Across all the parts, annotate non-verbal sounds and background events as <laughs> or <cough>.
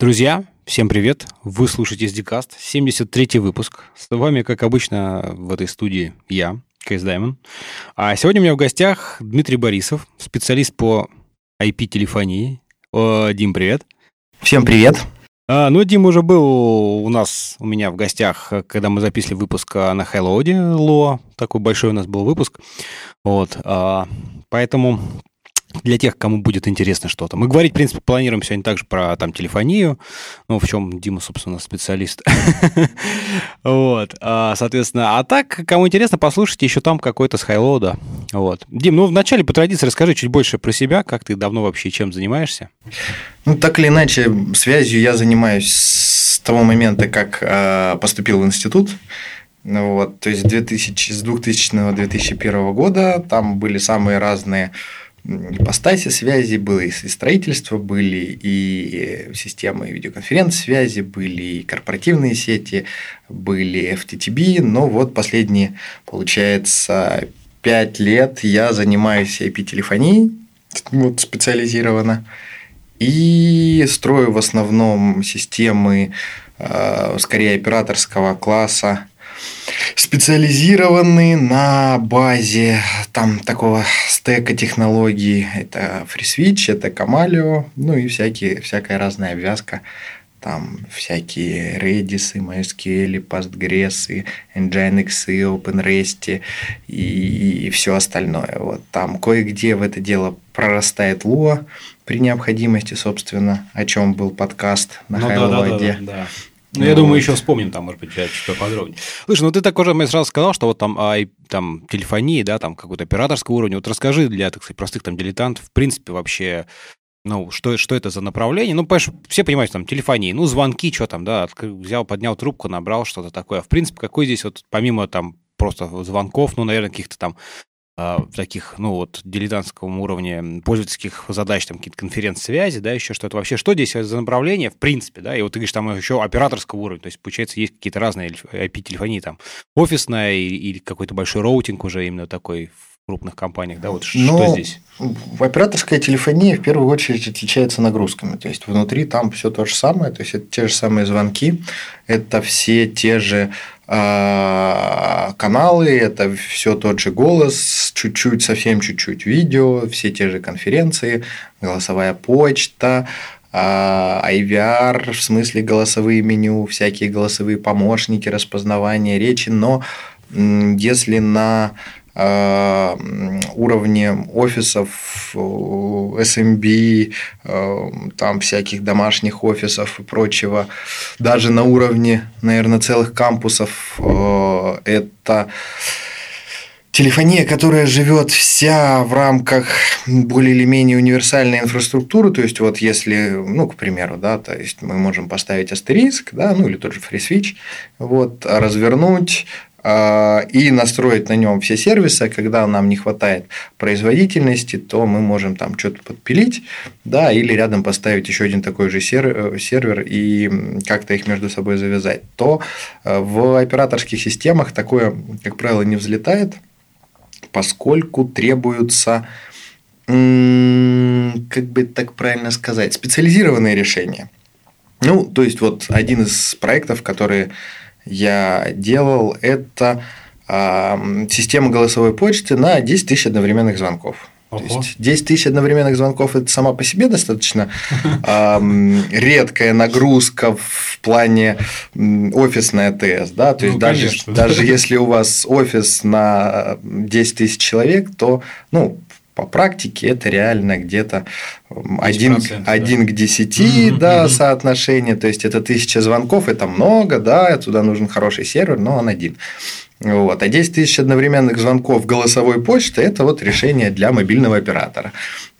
Друзья, всем привет! Вы слушаете SDCast, 73-й выпуск. С вами, как обычно, в этой студии я, Кейс Даймон. А сегодня у меня в гостях Дмитрий Борисов, специалист по IP-телефонии. Дим, привет! Всем привет! А, ну, Дим уже был у нас, у меня в гостях, когда мы записывали выпуск на Hello Ло. Такой большой у нас был выпуск. Вот. А, поэтому для тех, кому будет интересно что-то. Мы говорить, в принципе, планируем сегодня также про там телефонию, ну, в чем Дима, собственно, специалист. <laughs> вот, а, соответственно, а так, кому интересно, послушайте еще там какой-то с хайлода. Вот. Дим, ну, вначале по традиции расскажи чуть больше про себя, как ты давно вообще чем занимаешься? Ну, так или иначе, связью я занимаюсь с того момента, как э, поступил в институт. Вот, то есть 2000, с 2000-2001 года там были самые разные ипостаси связи, было и строительство, были и системы видеоконференц-связи, были и корпоративные сети, были FTTB, но вот последние, получается, пять лет я занимаюсь IP-телефонией, вот специализированно, и строю в основном системы э, скорее операторского класса, специализированные на базе там такого стека технологий. Это FreeSwitch, это Камалио, ну и всякие, всякая разная обвязка. Там всякие Redis, MySQL, Postgres, Nginx, OpenRest и, и все остальное. Вот там кое-где в это дело прорастает Lua при необходимости, собственно, о чем был подкаст на ну, Хайловоде. Да, да, да, да. Ну, я думаю, еще вспомним там, может быть, чуть поподробнее. Слушай, ну ты так уже мне сразу сказал, что вот там, а, там телефонии, да, там какой-то операторского уровня. Вот расскажи для, так сказать, простых там дилетантов, в принципе, вообще, ну, что, что это за направление? Ну, понимаешь, все понимают, там, телефонии, ну, звонки, что там, да, взял, поднял трубку, набрал что-то такое. В принципе, какой здесь вот, помимо там просто звонков, ну, наверное, каких-то там а, таких, ну, вот, дилетантском уровне пользовательских задач, там, какие-то конференц-связи, да, еще что-то. Вообще, что здесь за направление, в принципе, да, и вот ты говоришь, там еще операторского уровня, то есть, получается, есть какие-то разные IP-телефонии, там, офисная или какой-то большой роутинг уже именно такой в крупных компаниях, да, вот Но что здесь? Операторская телефония в первую очередь отличается нагрузками, то есть, внутри там все то же самое, то есть, это те же самые звонки, это все те же а, каналы, это все тот же голос, чуть-чуть, совсем чуть-чуть видео, все те же конференции, голосовая почта, а, IVR, в смысле голосовые меню, всякие голосовые помощники, распознавание речи, но если на уровне офисов, SMB, э, там всяких домашних офисов и прочего, даже на уровне, наверное, целых кампусов, э, это телефония, которая живет вся в рамках более или менее универсальной инфраструктуры, то есть вот если, ну, к примеру, да, то есть мы можем поставить астериск, да, ну или тот же FreeSwitch, вот, развернуть, и настроить на нем все сервисы. Когда нам не хватает производительности, то мы можем там что-то подпилить, да, или рядом поставить еще один такой же э, сервер и как-то их между собой завязать. То э, в операторских системах такое, как правило, не взлетает, поскольку требуются как бы так правильно сказать, специализированные решения. Ну, то есть, вот один из проектов, которые я делал, это э, система голосовой почты на 10 тысяч одновременных звонков. Ого. То есть 10 тысяч одновременных звонков это сама по себе достаточно <laughs> э, редкая нагрузка в плане офисной АТС. Да? То есть ну, даже, конечно, даже если у вас офис на 10 тысяч человек, то ну, по практике это реально где-то 1, 1 да. к 10 mm-hmm. да, соотношение, то есть это тысяча звонков, это много, да, туда нужен хороший сервер, но он один. Вот. А 10 тысяч одновременных звонков голосовой почты – это вот решение для мобильного оператора.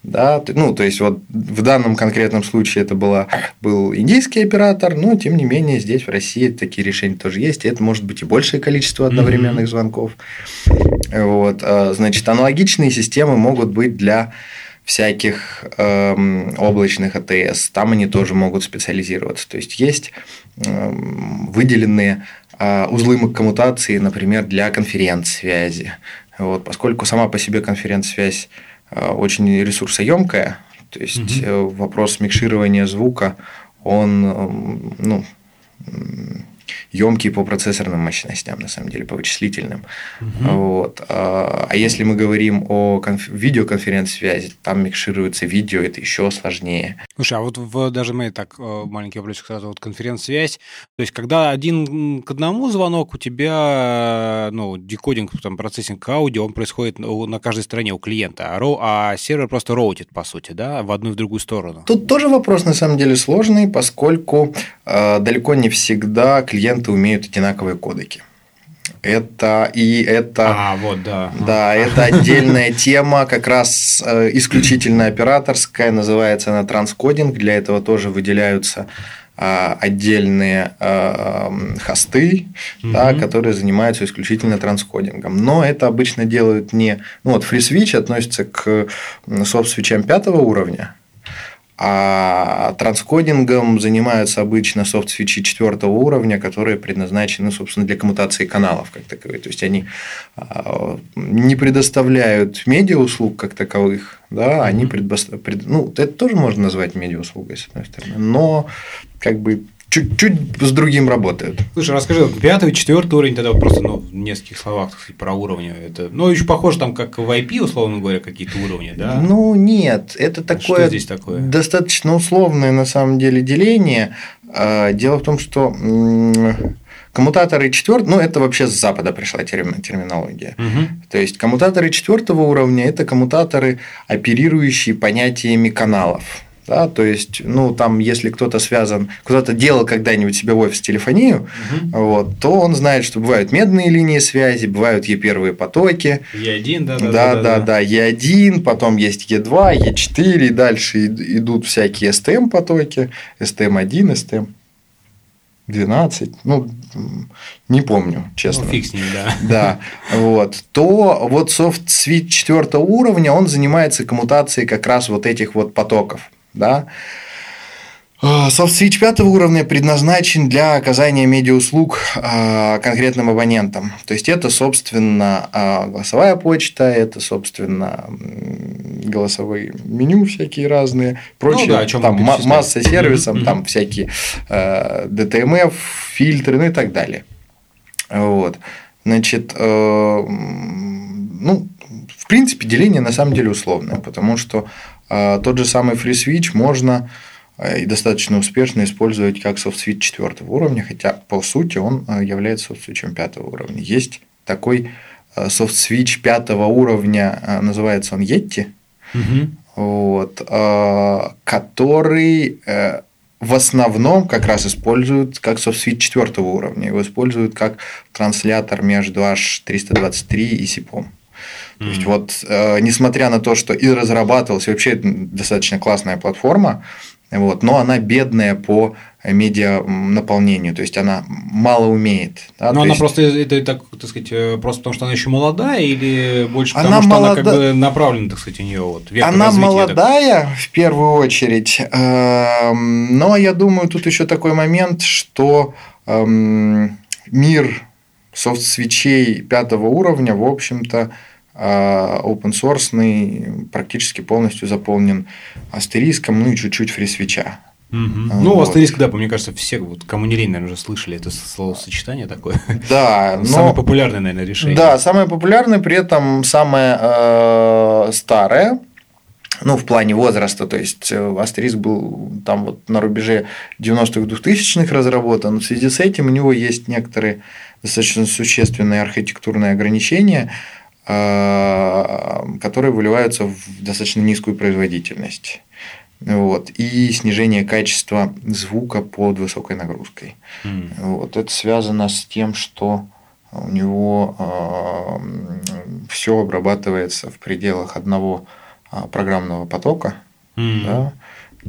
Да, ну, то есть, вот в данном конкретном случае это была, был индийский оператор, но тем не менее здесь в России такие решения тоже есть, и это может быть и большее количество одновременных mm-hmm. звонков. Вот, а, значит, аналогичные системы могут быть для всяких эм, облачных АТС. Там они тоже могут специализироваться. То есть есть эм, выделенные узлы коммутации, например, для конференц-связи. Вот, поскольку сама по себе конференц-связь э, очень ресурсоемкая, то есть угу. вопрос микширования звука он ну, емкий по процессорным мощностям, на самом деле, по вычислительным. Угу. Вот. А, а если мы говорим о конф... видеоконференц-связи, там микшируется видео, это еще сложнее. Слушай, а вот в, даже мы так э, маленький вопросик сразу, вот конференц-связь, то есть когда один к одному звонок, у тебя ну, декодинг, там, процессинг аудио, он происходит на каждой стороне у клиента, а, роу, а сервер просто роутит, по сути, да, в одну и в другую сторону. Тут тоже вопрос, на самом деле, сложный, поскольку э, далеко не всегда клиенты умеют одинаковые кодеки. Это и это. А, вот, да. Да, это отдельная <laughs> тема, как раз э, исключительно операторская, называется она транскодинг. Для этого тоже выделяются а, отдельные а, хосты, угу. да, которые занимаются исключительно транскодингом. Но это обычно делают не... Ну, вот FreeSwitch относится к софт-свечам пятого уровня, а транскодингом занимаются обычно софт-свечи четвертого уровня, которые предназначены, собственно, для коммутации каналов как таковых. То есть они а, не предоставляют медиа-услуг как таковых, да, они предоставляют. Ну, это тоже можно назвать медиа-услугой, с одной стороны, но как бы чуть-чуть с другим работают. Слушай, расскажи, пятый, четвертый уровень, тогда просто ну, в нескольких словах сказать, про уровни. Это, ну, еще похоже там, как в IP, условно говоря, какие-то уровни, да? Ну, нет, это такое, Что здесь такое? достаточно условное на самом деле деление. А, дело в том, что Коммутаторы четвертого, ну это вообще с запада пришла терминология. Угу. То есть коммутаторы четвертого уровня это коммутаторы, оперирующие понятиями каналов. Да, то есть, ну, там, если кто-то связан, кто-то делал когда-нибудь себе в офис телефонию, угу. вот, то он знает, что бывают медные линии связи, бывают е первые потоки. Е1, да, да, да, да, да, Е1, потом есть Е2, Е4, и дальше идут всякие STM потоки, STM1, STM. 12, ну, не помню, честно. Ну, фиг с ним, да. Да, вот. То вот софт свит четвертого уровня, он занимается коммутацией как раз вот этих вот потоков да. SoftSwitch пятого уровня предназначен для оказания медиауслуг а, конкретным абонентам. То есть это, собственно, а, голосовая почта, это, собственно, голосовые меню всякие разные, прочее. Ну, да, там масса сервисов, mm-hmm. там всякие э, DTMF, фильтры, ну и так далее. Вот. Значит, э, ну, в принципе, деление на самом деле условное, потому что тот же самый FreeSwitch можно э, и достаточно успешно использовать как софт-свич четвертого уровня, хотя по сути он э, является софт-свичем пятого уровня. Есть такой э, софт-свич пятого уровня, называется он Yeti, угу. вот, который в основном как раз используют как софт-свич четвертого уровня. Его используют как транслятор между H323 и SIPOM. То есть вот, э, несмотря на то, что и разрабатывалась, и вообще достаточно классная платформа, вот, но она бедная по медиа наполнению, то есть она мало умеет. Да? Но она есть... просто это так, так сказать, э, просто потому что она еще молодая или больше потому она что молода... она как бы направлена, так сказать, у нее вот век Она развития, молодая так... в первую очередь, эм, но я думаю тут еще такой момент, что эм, мир софт-свечей пятого уровня, в общем-то, open source практически полностью заполнен астериском, ну и чуть-чуть фрисвеча. Угу. Ну, вот. астериск, да, мне кажется, все, вот, кому не лень, наверное, уже слышали это словосочетание такое. Да. <laughs> но... Самое популярное, наверное, решение. Да, самое популярное, при этом самое э, старое, ну, в плане возраста, то есть э, Астериск был там вот на рубеже 90-х, 2000-х разработан, в связи с этим у него есть некоторые достаточно существенные архитектурные ограничения, а, которые выливаются в достаточно низкую производительность. Вот, и снижение качества звука под высокой нагрузкой. Mm. Вот, это связано с тем, что у него э, все обрабатывается в пределах одного э, программного потока. Mm. Да?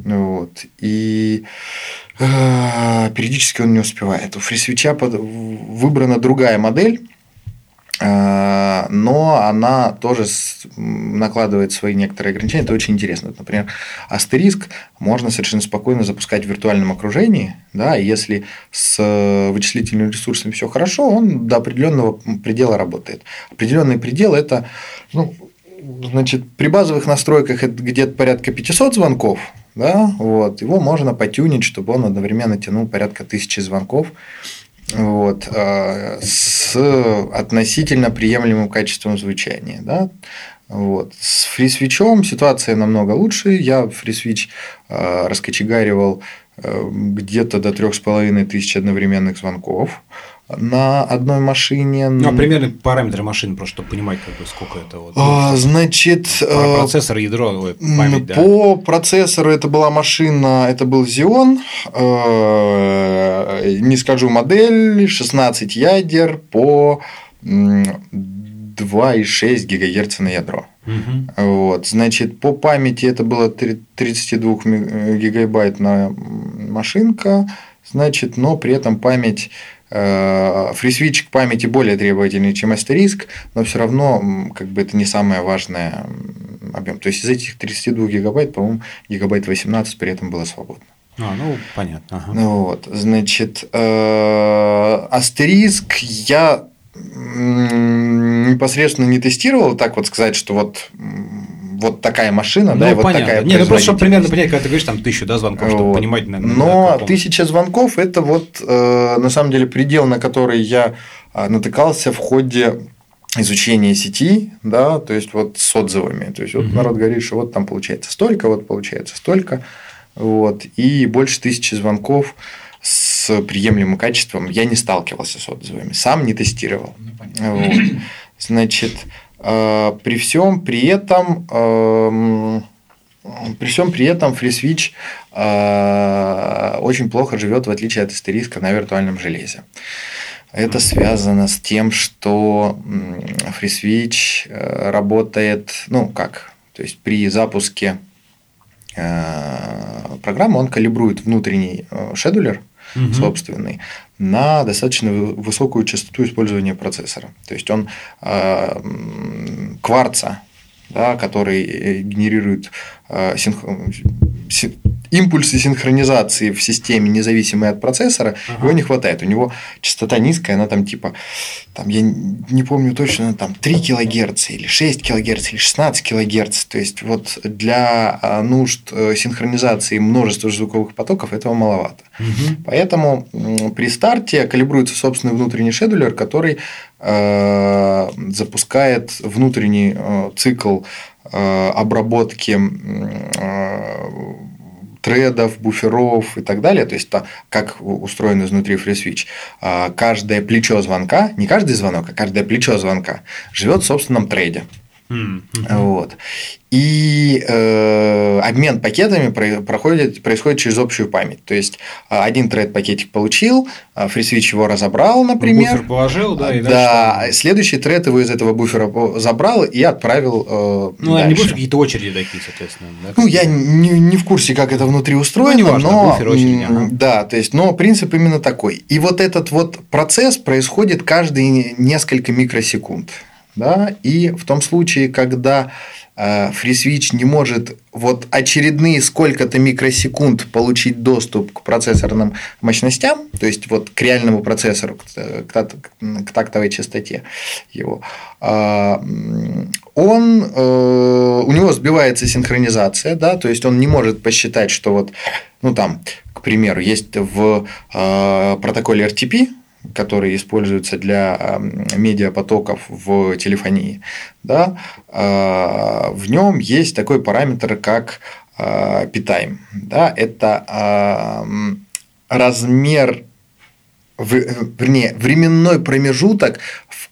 Вот, и э, периодически он не успевает. У фрисвича выбрана другая модель, Э, но она тоже накладывает свои некоторые ограничения. Это очень интересно. Например, астериск можно совершенно спокойно запускать в виртуальном окружении, да, если с вычислительными ресурсами все хорошо, он до определенного предела работает. Определенный предел это, ну, значит, при базовых настройках это где-то порядка 500 звонков, да, вот, его можно потюнить, чтобы он одновременно тянул порядка тысячи звонков вот, э, с относительно приемлемым качеством звучания. Да? Вот. С фрисвичом ситуация намного лучше. Я фрисвич э, раскочегаривал э, где-то до трех с половиной тысяч одновременных звонков на одной машине. Ну, а примерно параметры машины, просто чтобы понимать, как бы, сколько это вот. А, значит, э, процессор, ядро, память, да? По процессору это была машина, это был Xeon, э, не скажу модель, 16 ядер по 2,6 ГГц на ядро. Угу. Вот, значит, по памяти это было 32 гигабайтная машинка, значит, но при этом память Э, к памяти более требовательный, чем Asterisk, но все равно как бы это не самое важное объем. То есть из этих 32 гигабайт, по-моему, гигабайт 18 при этом было свободно. А, ну, понятно. Ага. Ну, вот, значит, Астериск э, я непосредственно не тестировал, так вот сказать, что вот вот такая машина, ну, да, и вот понятно. такая Нет, ну просто чтобы примерно понять, когда ты говоришь там тысячу да, звонков, чтобы вот. понимать. На, Но на тысяча звонков – это вот э, на самом деле предел, на который я а, натыкался в ходе изучения сети, да, то есть вот с отзывами. То есть вот угу. народ говорит, что вот там получается столько, вот получается столько, вот, и больше тысячи звонков с приемлемым качеством я не сталкивался с отзывами, сам не тестировал. Ну, вот. Значит, при всем при этом эм, при всем при этом FreeSwitch э, очень плохо живет, в отличие от астериска, на виртуальном железе. Это связано с тем, что FreeSwitch э, работает, ну как, то есть при запуске программы он калибрует внутренний шедулер, угу. собственный, на достаточно высокую частоту использования процессора. То есть он э, кварца, да, который э, генерирует э, синх импульсы синхронизации в системе, независимые от процессора, ага. его не хватает. У него частота низкая, она там типа, там, я не помню точно, там 3 кГц или 6 кГц или 16 кГц. То есть, вот для а, нужд э, синхронизации множества звуковых потоков этого маловато. Угу. Поэтому при старте калибруется собственный внутренний шедулер, который э, запускает внутренний э, цикл э, обработки э, тредов, буферов и так далее, то есть то, как устроен изнутри FreeSwitch, а, каждое плечо звонка, не каждый звонок, а каждое плечо звонка живет в собственном трейде. Mm-hmm. Вот. И э, обмен пакетами проходит, происходит через общую память. То есть а, один тред пакетик получил, FreeSwitch его разобрал, например. Буфер положил, да, и Да, дальше... следующий тред его из этого буфера забрал и отправил. Э, ну, дальше. не буфер, какие-то очереди такие, соответственно. Да, ну, я не, не в курсе, как это внутри устроено, ну, неважно, но буфер, очередь, ага. да, то есть, но принцип именно такой. И вот этот вот процесс происходит каждые несколько микросекунд. Да? И в том случае, когда э, FreeSwitch не может вот очередные сколько-то микросекунд получить доступ к процессорным мощностям, то есть вот к реальному процессору, к тактовой частоте его, э, он, э, у него сбивается синхронизация, да, то есть он не может посчитать, что вот, ну там, к примеру, есть в протоколе RTP, которые используются для медиапотоков в телефонии, да, а, в нем есть такой параметр, как питайм. Да, это размер вернее, временной промежуток,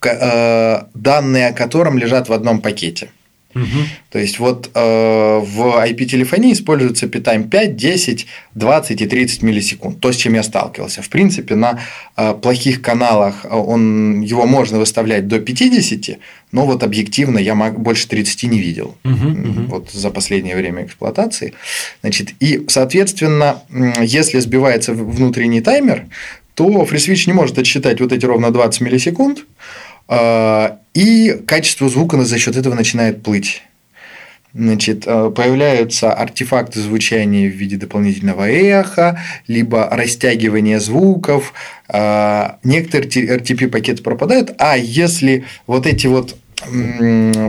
а, данные о котором лежат в одном пакете. Угу. То есть вот э, в IP-телефонии используется питайм 5, 10, 20 и 30 миллисекунд. То, с чем я сталкивался. В принципе, на э, плохих каналах он, его можно выставлять до 50, но вот объективно я больше 30 не видел угу, угу. вот за последнее время эксплуатации. Значит, и, соответственно, если сбивается внутренний таймер, то FreeSwitch не может отсчитать вот эти ровно 20 миллисекунд, а, и качество звука за счет этого начинает плыть. Значит, э, появляются артефакты звучания в виде дополнительного эха, либо растягивания звуков. А, некоторые RTP-пакеты пропадают, а если вот эти вот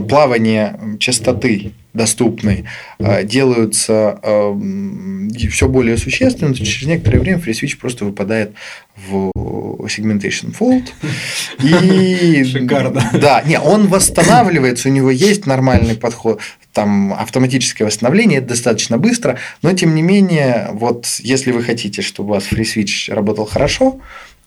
плавания частоты доступной э, делаются э, все более существенными, то через некоторое время FreeSwitch просто выпадает в segmentation fault. <laughs> И, Шикарно. Да, не, он восстанавливается, у него есть нормальный подход, там автоматическое восстановление, это достаточно быстро, но тем не менее, вот если вы хотите, чтобы у вас FreeSwitch работал хорошо,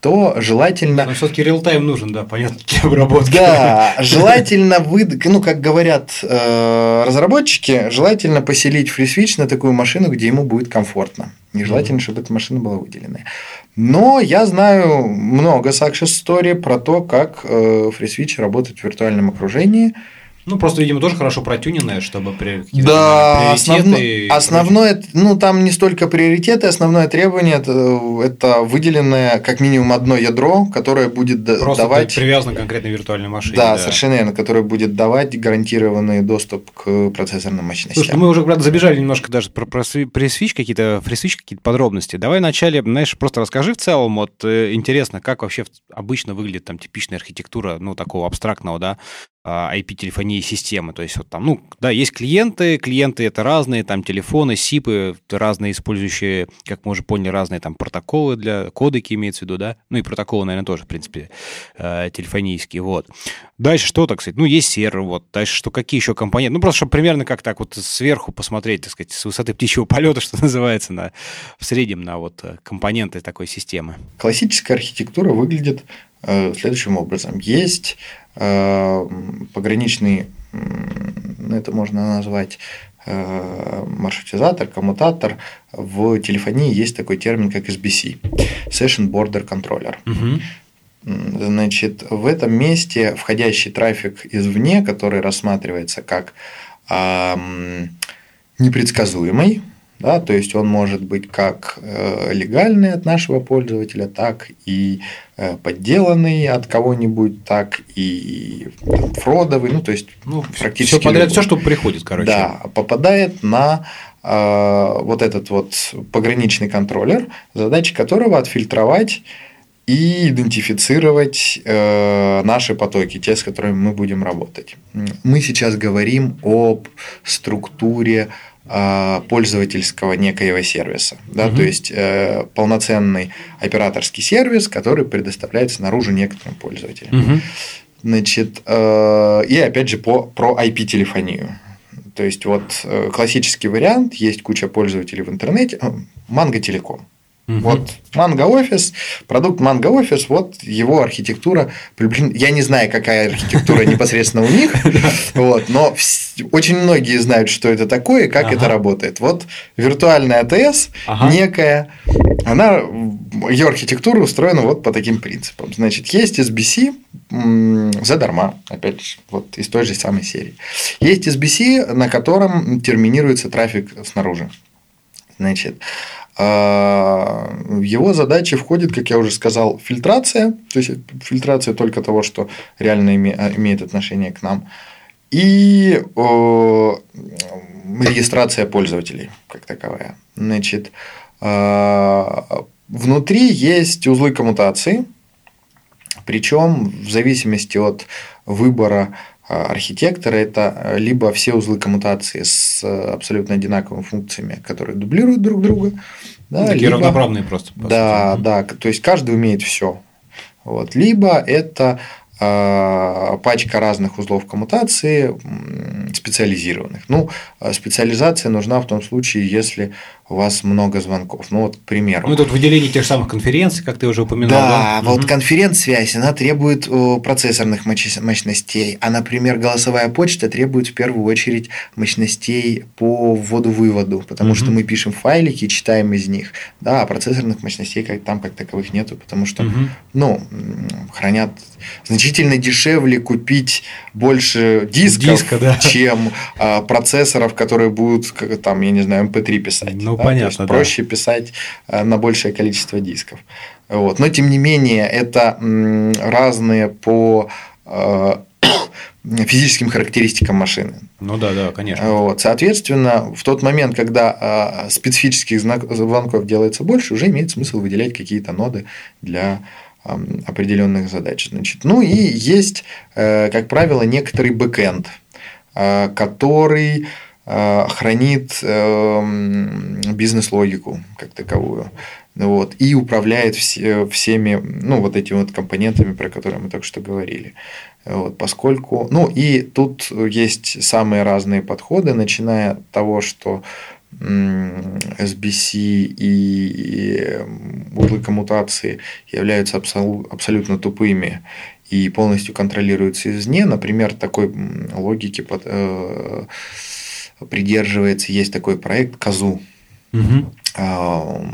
то желательно... Но все-таки реал-тайм нужен, да, понятно, для обработки. Да, <laughs> желательно, вы, ну, как говорят э, разработчики, желательно поселить FreeSwitch на такую машину, где ему будет комфортно. Нежелательно, mm-hmm. чтобы эта машина была выделенная. Но я знаю много success story про то, как э, FreeSwitch работает в виртуальном окружении – ну, просто, видимо, тоже хорошо протюненная, чтобы при да, основно, основное, ну, там не столько приоритеты, основное требование это, это выделенное как минимум одно ядро, которое будет просто давать... привязано к конкретной виртуальной машине. Да, да, совершенно верно, которое будет давать гарантированный доступ к процессорным мощностям. Слушай, мы уже, правда, забежали немножко даже про, про пресвич, какие-то фрисвич, какие-то подробности. Давай вначале, знаешь, просто расскажи в целом, вот э, интересно, как вообще обычно выглядит там типичная архитектура, ну, такого абстрактного, да, IP-телефонии а, системы. То есть вот там, ну, да, есть клиенты, клиенты это разные, там телефоны, СИПы, разные использующие, как мы уже поняли, разные там протоколы для кодеки имеется в виду, да, ну и протоколы, наверное, тоже, в принципе, э, телефонийские, вот. Дальше что, так сказать, ну, есть сервер, вот, дальше что, какие еще компоненты, ну, просто чтобы примерно как так вот сверху посмотреть, так сказать, с высоты птичьего полета, <laughs> что называется, на, в среднем на вот э, компоненты такой системы. Классическая архитектура выглядит э, следующим образом. Есть пограничный, ну, это можно назвать э, маршрутизатор, коммутатор. В телефонии есть такой термин, как SBC – Session Border Controller. Угу. Значит, в этом месте входящий трафик извне, который рассматривается как э, непредсказуемый, да, то есть он может быть как э, легальный от нашего пользователя, так и э, подделанный от кого-нибудь, так и там, фродовый, ну то есть ну, практически все подряд, все, что приходит, короче. Да, попадает на э, вот этот вот пограничный контроллер, задача которого отфильтровать и идентифицировать э, наши потоки, те, с которыми мы будем работать. Мы сейчас говорим об структуре пользовательского некоего сервиса. Да? Угу. То есть э, полноценный операторский сервис, который предоставляется наружу некоторым пользователям. Угу. Значит, э, и опять же по, про IP-телефонию. То есть, вот э, классический вариант, есть куча пользователей в интернете, Манго Телеком. Угу. Вот Манго офис, продукт Манго офис, вот его архитектура. Я не знаю, какая архитектура <laughs> непосредственно у них, вот, но очень многие знают, что это такое и как это работает. Вот виртуальная АТС некая, она ее архитектура устроена вот по таким принципам. Значит, есть SBC задарма, опять же, вот из той же самой серии. Есть SBC, на котором терминируется трафик снаружи. Значит, в его задачи входит, как я уже сказал, фильтрация, то есть фильтрация только того, что реально а, имеет отношение к нам, и регистрация пользователей как таковая. Значит, а, внутри есть узлы коммутации, причем в зависимости от выбора а, архитектора это э, либо все узлы коммутации с э, абсолютно одинаковыми функциями, которые дублируют друг друга. Да, Такие либо, равноправные просто. Да, сути. да, то есть каждый умеет все. Вот. Либо это э, пачка разных узлов коммутации специализированных. Ну, специализация нужна в том случае, если у вас много звонков. Ну, вот, к примеру. Ну, тут выделение тех самых конференций, как ты уже упоминал. Да, да? вот угу. конференц-связь, она требует процессорных мощностей, а, например, голосовая почта требует в первую очередь мощностей по вводу-выводу, потому угу. что мы пишем файлики, читаем из них, да, а процессорных мощностей как, там как таковых нету, потому что, угу. ну, хранят значительно дешевле купить больше дисков, Диска, да. чем а, процессоров, которые будут, как, там, я не знаю, MP3 писать. Ну, ну, да? понятно. да. проще писать э, на большее количество дисков. Вот. Но тем не менее, это разные по э, <coughs> физическим характеристикам машины. Ну да, да, конечно. Вот. Соответственно, в тот момент, когда э, специфических звонков делается больше, уже имеет смысл выделять какие-то ноды для определенных задач. Значит, ну и есть, как правило, некоторый бэкэнд, который хранит бизнес-логику как таковую. Вот, и управляет все, всеми, ну, вот этими вот компонентами, про которые мы только что говорили. Вот, поскольку, ну, и тут есть самые разные подходы, начиная от того, что SBC и узлы коммутации являются абсолютно тупыми и полностью контролируются извне. Например, такой логики под, э, придерживается, есть такой проект Казу. Угу.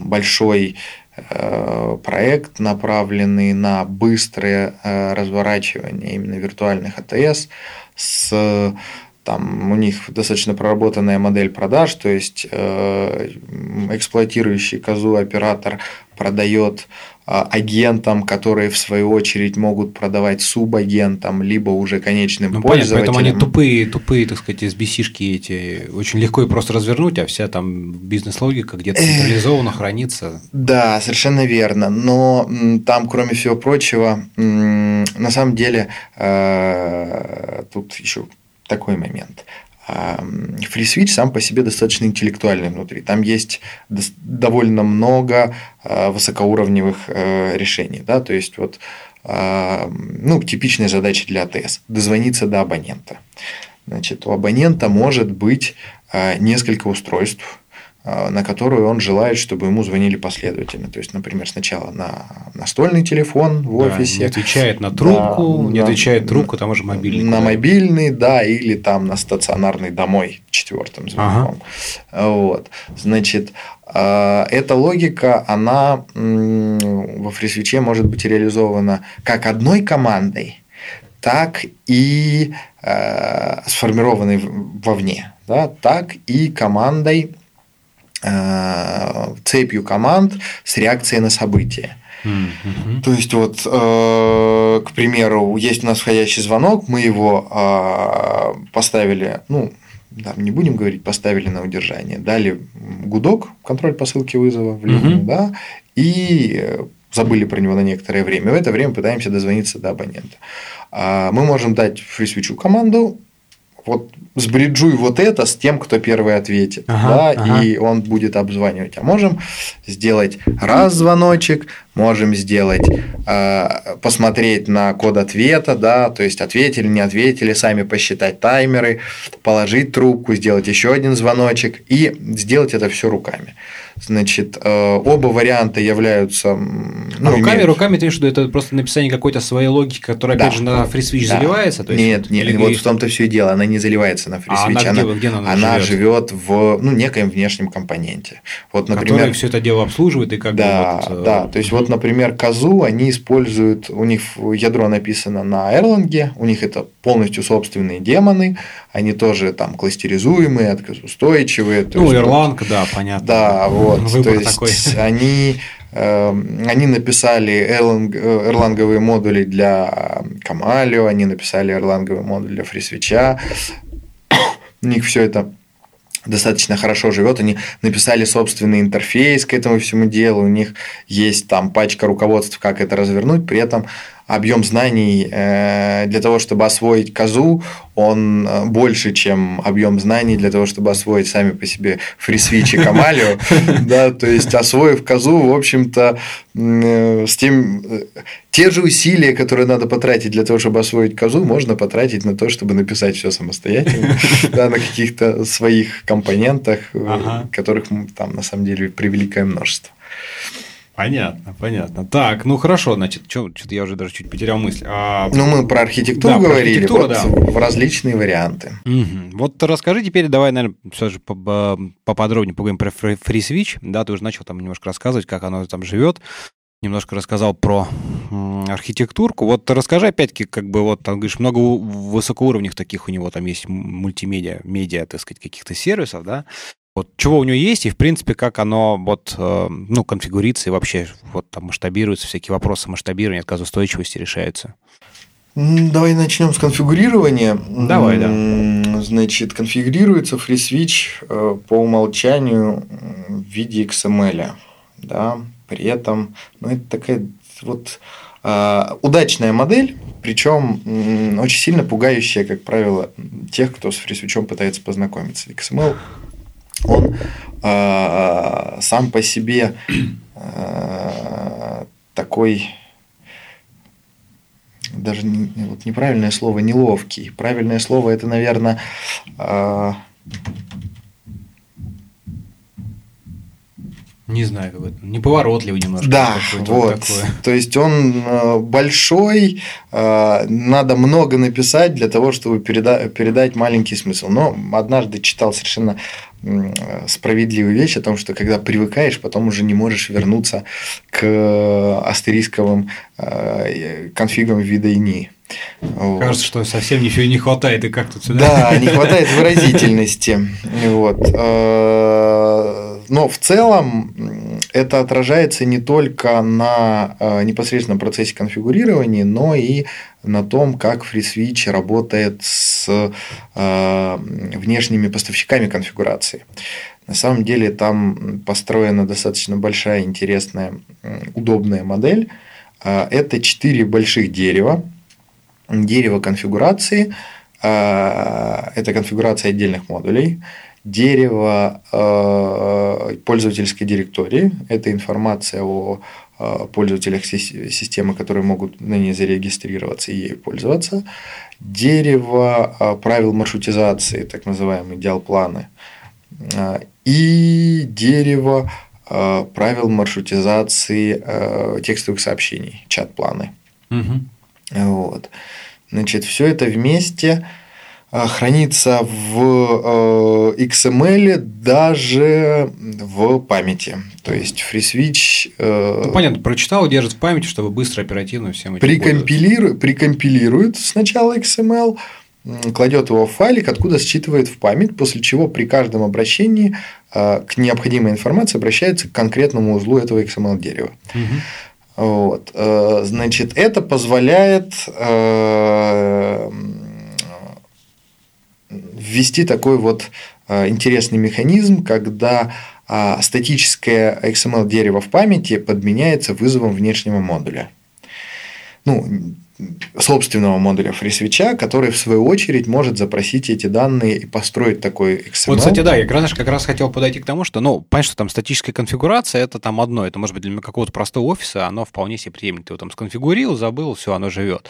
Большой э, проект, направленный на быстрое э, разворачивание именно виртуальных АТС с там у них достаточно проработанная модель продаж, то есть э, эксплуатирующий козу оператор продает агентам, которые в свою очередь могут продавать субагентам, либо уже конечным ну, пользователям. Понятно, поэтому они тупые, тупые, так сказать, SBC-шки эти очень легко и просто развернуть, а вся там бизнес-логика где-то централизованно хранится. Да, совершенно верно. Но там, кроме всего прочего, на самом деле э, тут еще такой момент. FreeSwitch сам по себе достаточно интеллектуальный внутри. Там есть довольно много а, высокоуровневых э, решений. Да? То есть, вот, ну, типичная задача для АТС – дозвониться до абонента. Значит, у абонента может быть а, несколько устройств, на которую он желает, чтобы ему звонили последовательно. То есть, например, сначала на настольный телефон в офисе. Да, не отвечает на трубку, да, не на, отвечает трубку, там уже мобильный. На мобильный, да, или там на стационарный домой четвертым звонком. Ага. Вот. Значит, а, эта логика, она во фрисвиче может быть реализована как одной командой, так и э, сформированной вовне, да, так и командой цепью команд с реакцией на события. Mm-hmm. То есть, вот, э, к примеру, есть у нас входящий звонок, мы его э, поставили, ну, да, не будем говорить, поставили на удержание, дали гудок, контроль посылки вызова в линию, mm-hmm. да, и забыли про него на некоторое время. В это время пытаемся дозвониться до абонента. А мы можем дать фрисвичу команду вот сбриджуй вот это с тем, кто первый ответит, ага, да, ага. и он будет обзванивать. А можем сделать раз звоночек, можем сделать, э, посмотреть на код ответа, да, то есть ответили, не ответили, сами посчитать таймеры, положить трубку, сделать еще один звоночек и сделать это все руками. Значит, э, оба варианта являются... Ну, а руками, имеют... руками ты виду, это просто написание какой-то своей логики, которая, да. опять же, на FreeSwitch да. заливается? То есть, нет, нет, или... вот в том-то все и дело, она не заливается на FreeSwitch, а она, она, где, где она, она живет в ну, некоем внешнем компоненте. Вот, например, Который все это дело обслуживает и как да, бы вот... Да, то есть, вот, например, Казу, они используют, у них ядро написано на Erlang, у них это полностью собственные демоны, они тоже там кластеризуемые, отказоустойчивые. Ну, Erlang, да, понятно. Да, вот вот, то есть такой. <laughs> они эм, они написали эрланговые модули для Камалио, они написали эрланговый модуль для фрисвича. <coughs> У них все это достаточно хорошо живет. Они написали собственный интерфейс к этому всему делу. У них есть там пачка руководств, как это развернуть. При этом объем знаний э, для того, чтобы освоить козу, он э, больше, чем объем знаний для того, чтобы освоить сами по себе фрисвич и камалию. <laughs> Да, то есть, освоив козу, в общем-то, э, с тем, те же усилия, которые надо потратить для того, чтобы освоить козу, можно потратить на то, чтобы написать все самостоятельно, <laughs> да, на каких-то своих компонентах, которых там на самом деле превеликое множество. Понятно, понятно. Так, ну хорошо, значит, что-то я уже даже чуть потерял мысль. А... Ну, мы про архитектуру да, говорили, про архитектуру, вот да. в различные варианты. Угу. Вот расскажи теперь, давай, наверное, все же поподробнее поговорим про FreeSwitch. Да, ты уже начал там немножко рассказывать, как оно там живет. Немножко рассказал про архитектурку. Вот расскажи опять-таки, как бы вот там говоришь, много высокоуровневых таких у него там есть мультимедиа, медиа, так сказать, каких-то сервисов, да. Вот чего у него есть и, в принципе, как оно вот, э, ну, конфигурируется и вообще вот там масштабируется, всякие вопросы масштабирования, отказоустойчивости решаются. Давай начнем с конфигурирования. Давай, да. Значит, конфигурируется FreeSwitch э, по умолчанию в виде XML. Да? При этом, ну, это такая вот удачная модель, причем очень сильно пугающая, как правило, тех, кто с фрисвичом пытается познакомиться. XML, он сам по себе такой даже вот неправильное слово неловкий. Правильное слово это, наверное, э... не знаю, какой-то неповоротливый немножко. Да, вот. Такое. <laughs> То есть он а, большой, а, надо много написать для того, чтобы переда- передать маленький смысл. Но однажды читал совершенно справедливую вещь о том, что когда привыкаешь, потом уже не можешь вернуться к астерисковым э, конфигам вида ини. Вот. Кажется, что совсем ничего не хватает, и как тут сюда. Да, не хватает выразительности. Вот. Э, но в целом это отражается не только на э, непосредственном процессе конфигурирования, но и на том, как FreeSwitch работает с э, внешними поставщиками конфигурации. На самом деле там построена достаточно большая, интересная, удобная модель. Это четыре больших дерева. Дерево конфигурации – это конфигурация отдельных модулей дерево пользовательской директории. Это информация о Э, пользователях системы, которые могут на ней зарегистрироваться и ей пользоваться. Дерево э, правил маршрутизации, так называемые диал-планы. Э, и дерево правил маршрутизации текстовых сообщений, чат-планы. Угу. Вот. Значит, все это вместе а, хранится в э, XML даже в памяти. То есть FreeSwitch... Э, ну, понятно, прочитал, держит в памяти, чтобы быстро, оперативно всем этим прикомпилирует, прикомпилирует сначала XML, кладет его в файлик, откуда считывает в память, после чего при каждом обращении э, к необходимой информации обращается к конкретному узлу этого XML дерева. Угу. Вот. Значит, это позволяет ввести такой вот э, интересный механизм, когда а, статическое XML дерево в памяти подменяется вызовом внешнего модуля. Ну, собственного модуля FreeSwitch, который в свою очередь может запросить эти данные и построить такой XML. Вот, кстати, да, я раз, как раз хотел подойти к тому, что, ну, понятно, что там статическая конфигурация это там одно, это может быть для какого-то простого офиса, оно вполне себе приемлемо. Ты его там сконфигурил, забыл, все, оно живет.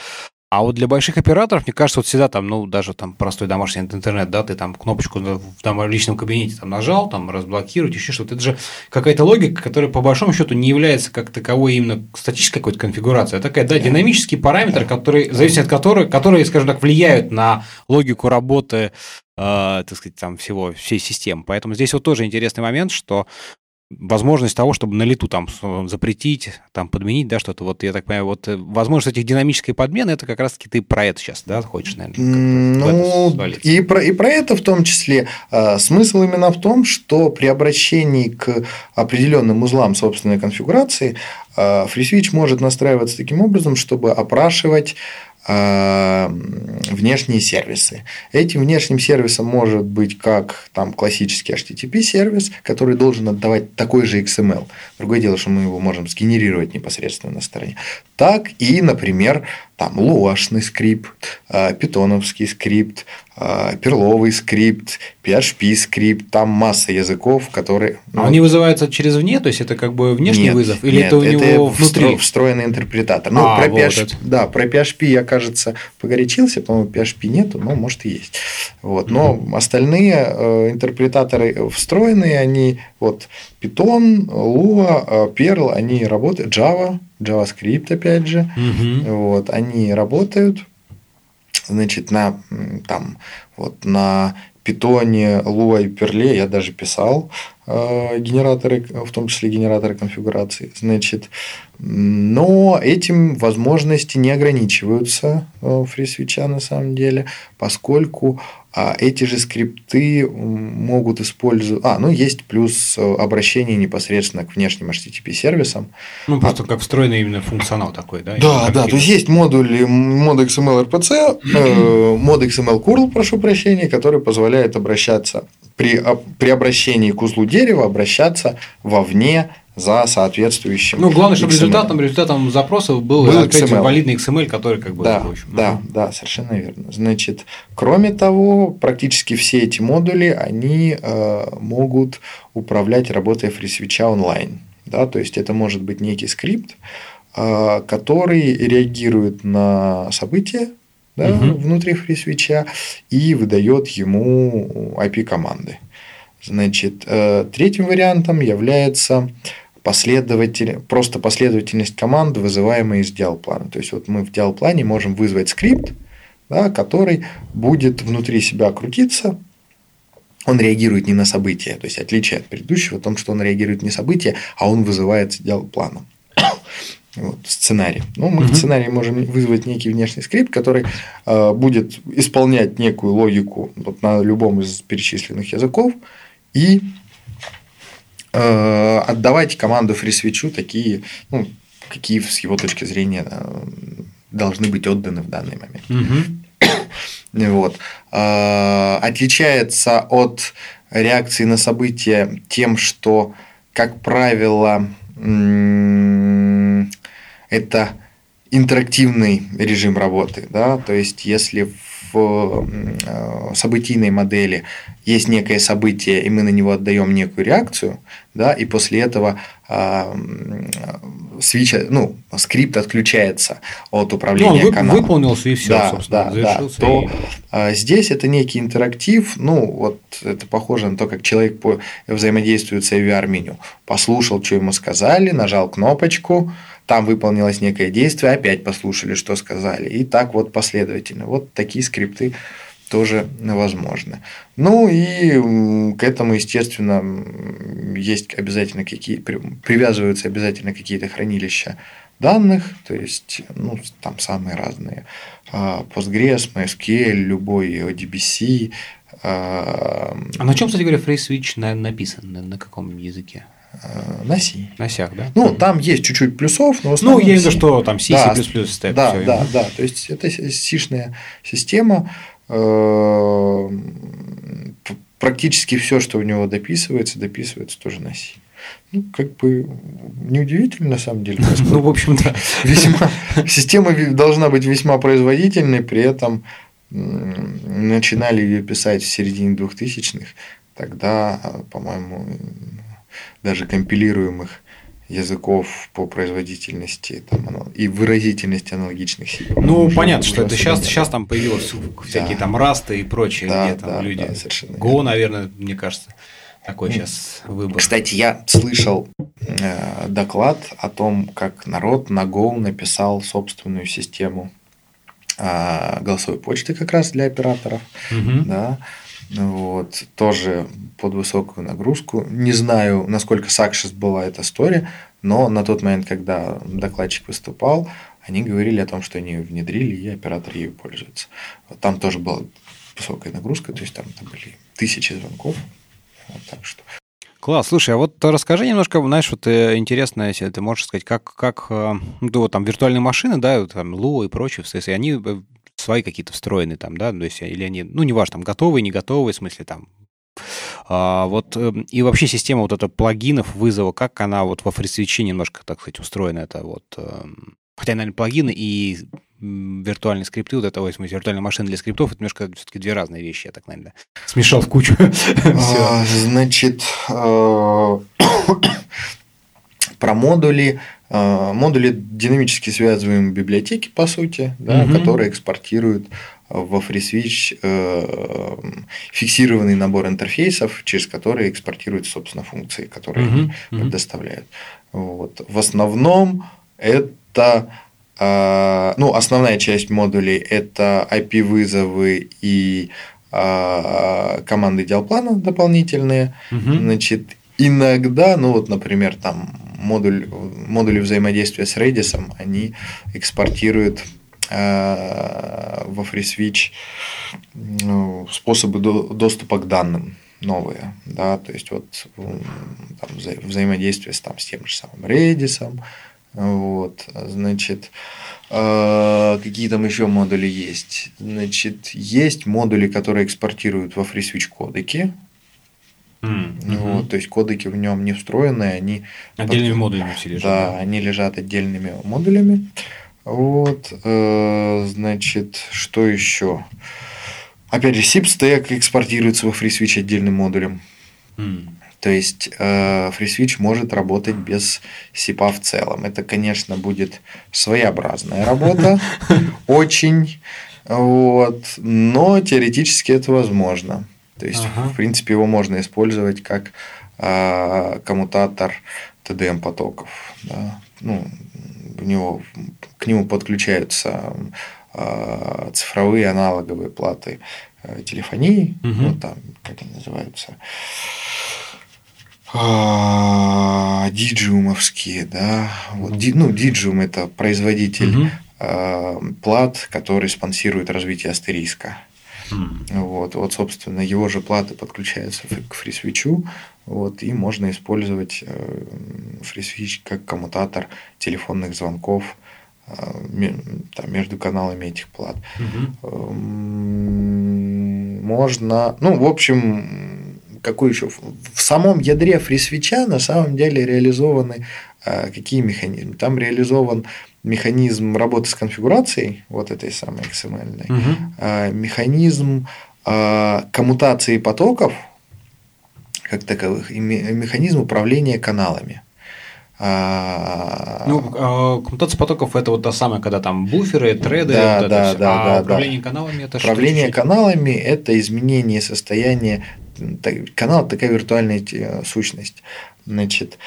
А вот для больших операторов, мне кажется, вот всегда там, ну, даже там простой домашний интернет, да, ты там кнопочку в там, личном кабинете там нажал, там разблокировать, еще что-то. Это же какая-то логика, которая по большому счету не является как таковой именно статической какой-то конфигурацией, а такая, да, динамический параметр, который, зависит от которого, которые, скажем так, влияют на логику работы э, так сказать, там всего, всей системы. Поэтому здесь вот тоже интересный момент, что возможность того, чтобы на лету там запретить, там подменить, да, что-то. Вот я так понимаю, вот э, возможность этих динамической подмены, это как раз-таки ты про это сейчас, да, хочешь, наверное? Ну, и про, и про это в том числе. А, смысл именно в том, что при обращении к определенным узлам собственной конфигурации FreeSwitch может настраиваться таким образом, чтобы опрашивать Э, внешние сервисы. Этим внешним сервисом может быть как там классический HTTP сервис, который должен отдавать такой же XML. Другое дело, что мы его можем сгенерировать непосредственно на стороне. Так и, например, там луашный скрипт, э, питоновский скрипт, э, перловый скрипт, PHP скрипт, там масса языков, которые... Ну, а они вызываются через вне, то есть это как бы внешний нет, вызов, или нет, это у это него внутри? встроенный интерпретатор. Ну, а, про, вот PHP, да, про PHP я, кажется, погорячился, по-моему, PHP нету, но может и есть. Вот. Но mm-hmm. остальные э, интерпретаторы встроенные, они вот Python, Lua, Perl, они работают, Java, JavaScript, опять же, угу. вот, они работают, значит, на, там, вот, на Питоне, Lua и Perl я даже писал э, генераторы, в том числе генераторы конфигурации. Значит, но этим возможности не ограничиваются э, FreeSwitch на самом деле, поскольку а эти же скрипты могут использовать... А, ну, есть плюс э, обращение непосредственно к внешним HTTP-сервисам. Ну, просто а... как встроенный именно функционал такой, да? Да, да, то есть есть модуль мод XML RPC, э, <clears throat> мод XML curl, прошу прощения, который позволяет обращаться при, при обращении к узлу дерева обращаться вовне за соответствующим. Ну, главное, чтобы XML. результатом, результатом запросов был, был опять XML. валидный XML, который как бы Да, да, угу. да, совершенно верно. Значит, кроме того, практически все эти модули, они э, могут управлять работой FreeSwitch онлайн. Да, то есть это может быть некий скрипт, э, который реагирует на события да, угу. внутри FreeSwitch и выдает ему IP-команды. Значит, э, третьим вариантом является последователь, просто последовательность команд, вызываемая из диал-плана. То есть, вот мы в диал-плане можем вызвать скрипт, да, который будет внутри себя крутиться, он реагирует не на события, то есть отличие от предыдущего в том, что он реагирует не на события, а он вызывается диал-планом. <coughs> Вот, сценарий. Ну, мы угу. в сценарии можем вызвать некий внешний скрипт, который э, будет исполнять некую логику вот, на любом из перечисленных языков и э, отдавать команду фрисвичу такие, ну, какие с его точки зрения э, должны быть отданы в данный момент. Угу. <coughs> Вот. Э, отличается от реакции на события тем, что, как правило, это интерактивный режим работы. Да? То есть, если в э, событийной модели есть некое событие, и мы на него отдаем некую реакцию, да, и после этого э, свич, ну, скрипт отключается от управления ну, он каналом. выполнился и все, да, собственно, да, да, то и... А, здесь это некий интерактив, ну, вот это похоже на то, как человек взаимодействует с AVR-меню. Послушал, что ему сказали, нажал кнопочку, там выполнилось некое действие, опять послушали, что сказали. И так вот последовательно. Вот такие скрипты тоже возможны. Ну и к этому, естественно, есть обязательно какие привязываются обязательно какие-то хранилища данных, то есть ну, там самые разные. А, Postgres, MySQL, любой DBC. А, а на чем, кстати говоря, FreeSwitch написан? На каком языке? Э, на C. На сях, да? Ну, там есть чуть-чуть плюсов, но в Ну, я имею в виду, что там C, да, C++, степ. Да, все да, да. То есть, это C-шная система. Э, практически все, что у него дописывается, дописывается тоже на C. Ну, как бы неудивительно, на самом деле. <laughs> Ну, в общем, да. Весьма, система должна быть весьма производительной, при этом начинали ее писать в середине 2000-х, тогда, по-моему, даже компилируемых языков по производительности там, и выразительности аналогичных C. Ну, понятно, что это сейчас, сейчас там появилось всякие да. там расты и прочее, да, где там да, люди. Да, совершенно Go, верно. наверное, мне кажется, такой сейчас выбор. Кстати, я слышал э, доклад о том, как народ на Go написал собственную систему э, голосовой почты как раз для операторов. Угу. Да, вот, тоже под высокую нагрузку. Не знаю, насколько success была эта история, но на тот момент, когда докладчик выступал, они говорили о том, что они внедрили, и оператор ею пользуется. Там тоже была высокая нагрузка, то есть там, там были тысячи звонков. Вот, так что Класс, слушай, а вот расскажи немножко, знаешь, вот э, интересно, если ты можешь сказать, как, как э, ну, там виртуальные машины, да, там Лу и прочие, в они э, свои какие-то встроенные там, да, то есть, или они, ну, неважно, там, готовые, не готовые, в смысле, там, а, вот, эм, и вообще система вот эта плагинов вызова, как она вот во FreeSwitch немножко, так сказать, устроена, это вот, эм, хотя, наверное, плагины и виртуальные скрипты, вот это, в смысле, виртуальная машина для скриптов, это немножко все-таки две разные вещи, я так, наверное, смешал в кучу. <laughs> А, значит, э, про модули а, модули динамически связываем библиотеки, по сути, да, угу. которые экспортируют во FreeSwitch э, фиксированный набор интерфейсов, через которые экспортируют, собственно, функции, которые угу, они угу. предоставляют. Вот. В основном это э, ну, основная часть модулей это IP-вызовы и э, команды диалплана дополнительные. Угу. Значит, иногда, ну вот, например, там модуль, модули взаимодействия с Redis, они экспортируют э, во FreeSwitch ну, способы до, доступа к данным новые, да, то есть вот там, вза взаимодействие с, там, с тем же самым Redis, вот, значит, э, какие там еще модули есть? Значит, есть модули, которые экспортируют во FreeSwitch кодеки, Mm-hmm. Вот, то есть кодеки в нем не встроенные, они отдельными под... модулями все лежат. Да, они лежат отдельными модулями. Вот, э, значит, что еще? Опять же, SIP стек экспортируется во FreeSwitch отдельным модулем. Mm. То есть э, FreeSwitch может работать без SIP в целом. Это, конечно, будет своеобразная работа, <laughs> очень, вот, но теоретически это возможно. То есть, ага. в принципе, его можно использовать как э, коммутатор TDM потоков. Да. Ну, у него, к нему подключаются э, цифровые аналоговые платы э, телефонии, угу. ну, там, как они называются, а, диджиумовские, да, вот, ди, ну, диджиум – это производитель угу. плат, который спонсирует развитие Вот, вот, собственно, его же платы подключаются к фрисвичу, вот, и можно использовать э, фрисвич как коммутатор телефонных звонков э, там, между каналами этих плат. Угу. Можно, ну, в общем, какой еще в самом ядре фрисвича на самом деле реализованы э, какие механизмы? Там реализован механизм работы с конфигурацией, вот этой самой XML, угу. механизм а, коммутации потоков, как таковых, и механизм управления каналами. А, ну, коммутация потоков это вот та самая, когда там буферы, треды, да, вот да, это да, а да, управление да. каналами это Управление что каналами это изменение состояния канал такая виртуальная э, сущность. Значит,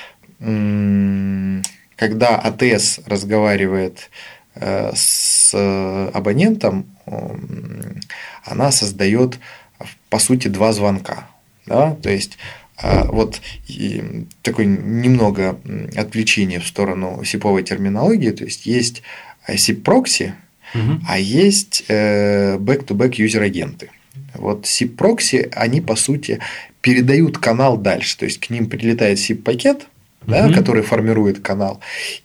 когда АТС разговаривает э, с абонентом, она создает, по сути, два звонка. Да? То есть, вот такое немного отвлечение в сторону сиповой терминологии. То есть, есть SIP-прокси, угу. а есть э, back-to-back user agent ы. Вот SIP-прокси, они, по сути, передают канал дальше. То есть, к ним прилетает SIP-пакет, да, угу. который формирует канал.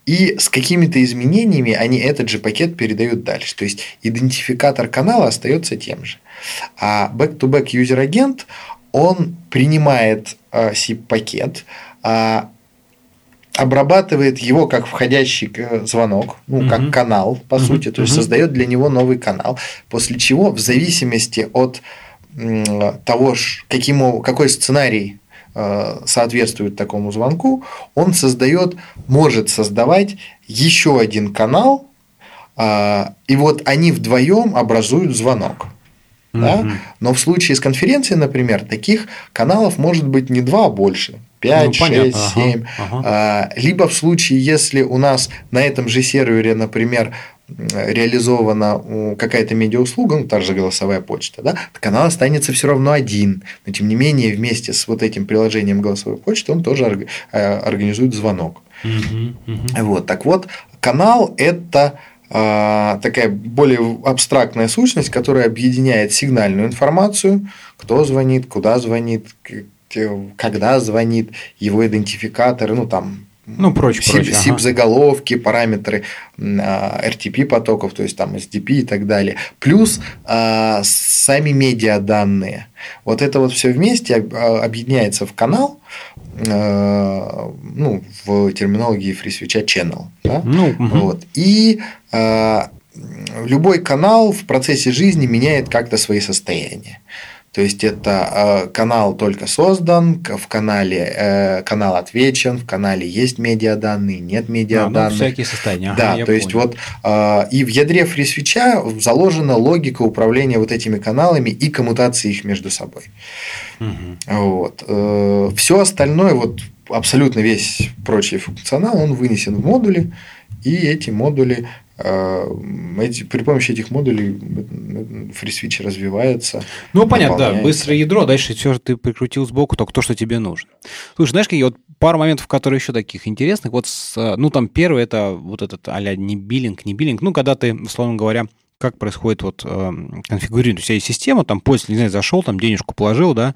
И с какими-то изменениями они этот же пакет передают дальше. То есть идентификатор канала остается тем же. А back-to-back user агент он принимает э, SIP-пакет, э, обрабатывает его как входящий э, звонок, ну, угу. как канал, по угу. сути, то есть угу. создает для него новый канал, после чего, в зависимости от того, каким, какой сценарий Э, соответствует такому звонку, он создает, может создавать еще один канал, э, и вот они вдвоем образуют звонок. Да? Но в случае с конференцией, например, таких каналов может быть не два, а больше. 5, ну, 6, 7. Ага, ага. Либо в случае, если у нас на этом же сервере, например, реализована какая-то медиауслуга, ну, та же голосовая почта, да, канал останется все равно один. Но тем не менее, вместе с вот этим приложением голосовой почты он тоже э, организует звонок. Угу, угу. Вот, так вот, канал это а, такая более абстрактная сущность, которая объединяет сигнальную информацию, кто звонит, куда звонит, когда звонит, его идентификаторы, ну там ну, прочее, прочее. SIP-заголовки, ага. параметры RTP потоков, то есть там SDP и так далее. Плюс а, сами медиаданные. Вот это вот все вместе объединяется в канал, а, ну, в терминологии FreeSwitch channel. Да? Ну, угу. вот. И а, любой канал в процессе жизни меняет как-то свои состояния. То есть это э, канал только создан, в канале э, канал отвечен, в канале есть медиаданные, нет медиаданных. А, ну, всякие состояния. Ага, да, <laughs> то понял. есть вот э, и в ядре FreeSwitch заложена логика управления вот этими каналами и коммутации их между собой. Угу. Вот. Все остальное, вот абсолютно весь прочий функционал, он вынесен в модули, и эти модули Э, эти, при помощи этих модулей FreeSwitch развивается. Ну, понятно, да, быстрое ядро, дальше все ты прикрутил сбоку только то, что тебе нужно. Слушай, знаешь, какие вот пару моментов, которые еще таких интересных. Вот, с, ну, там первый это вот этот а-ля не биллинг, не биллинг. Ну, когда ты, условно говоря, как происходит вот э, конфигурирование. Есть система, там пользователь, не знаю, зашел, там денежку положил, да,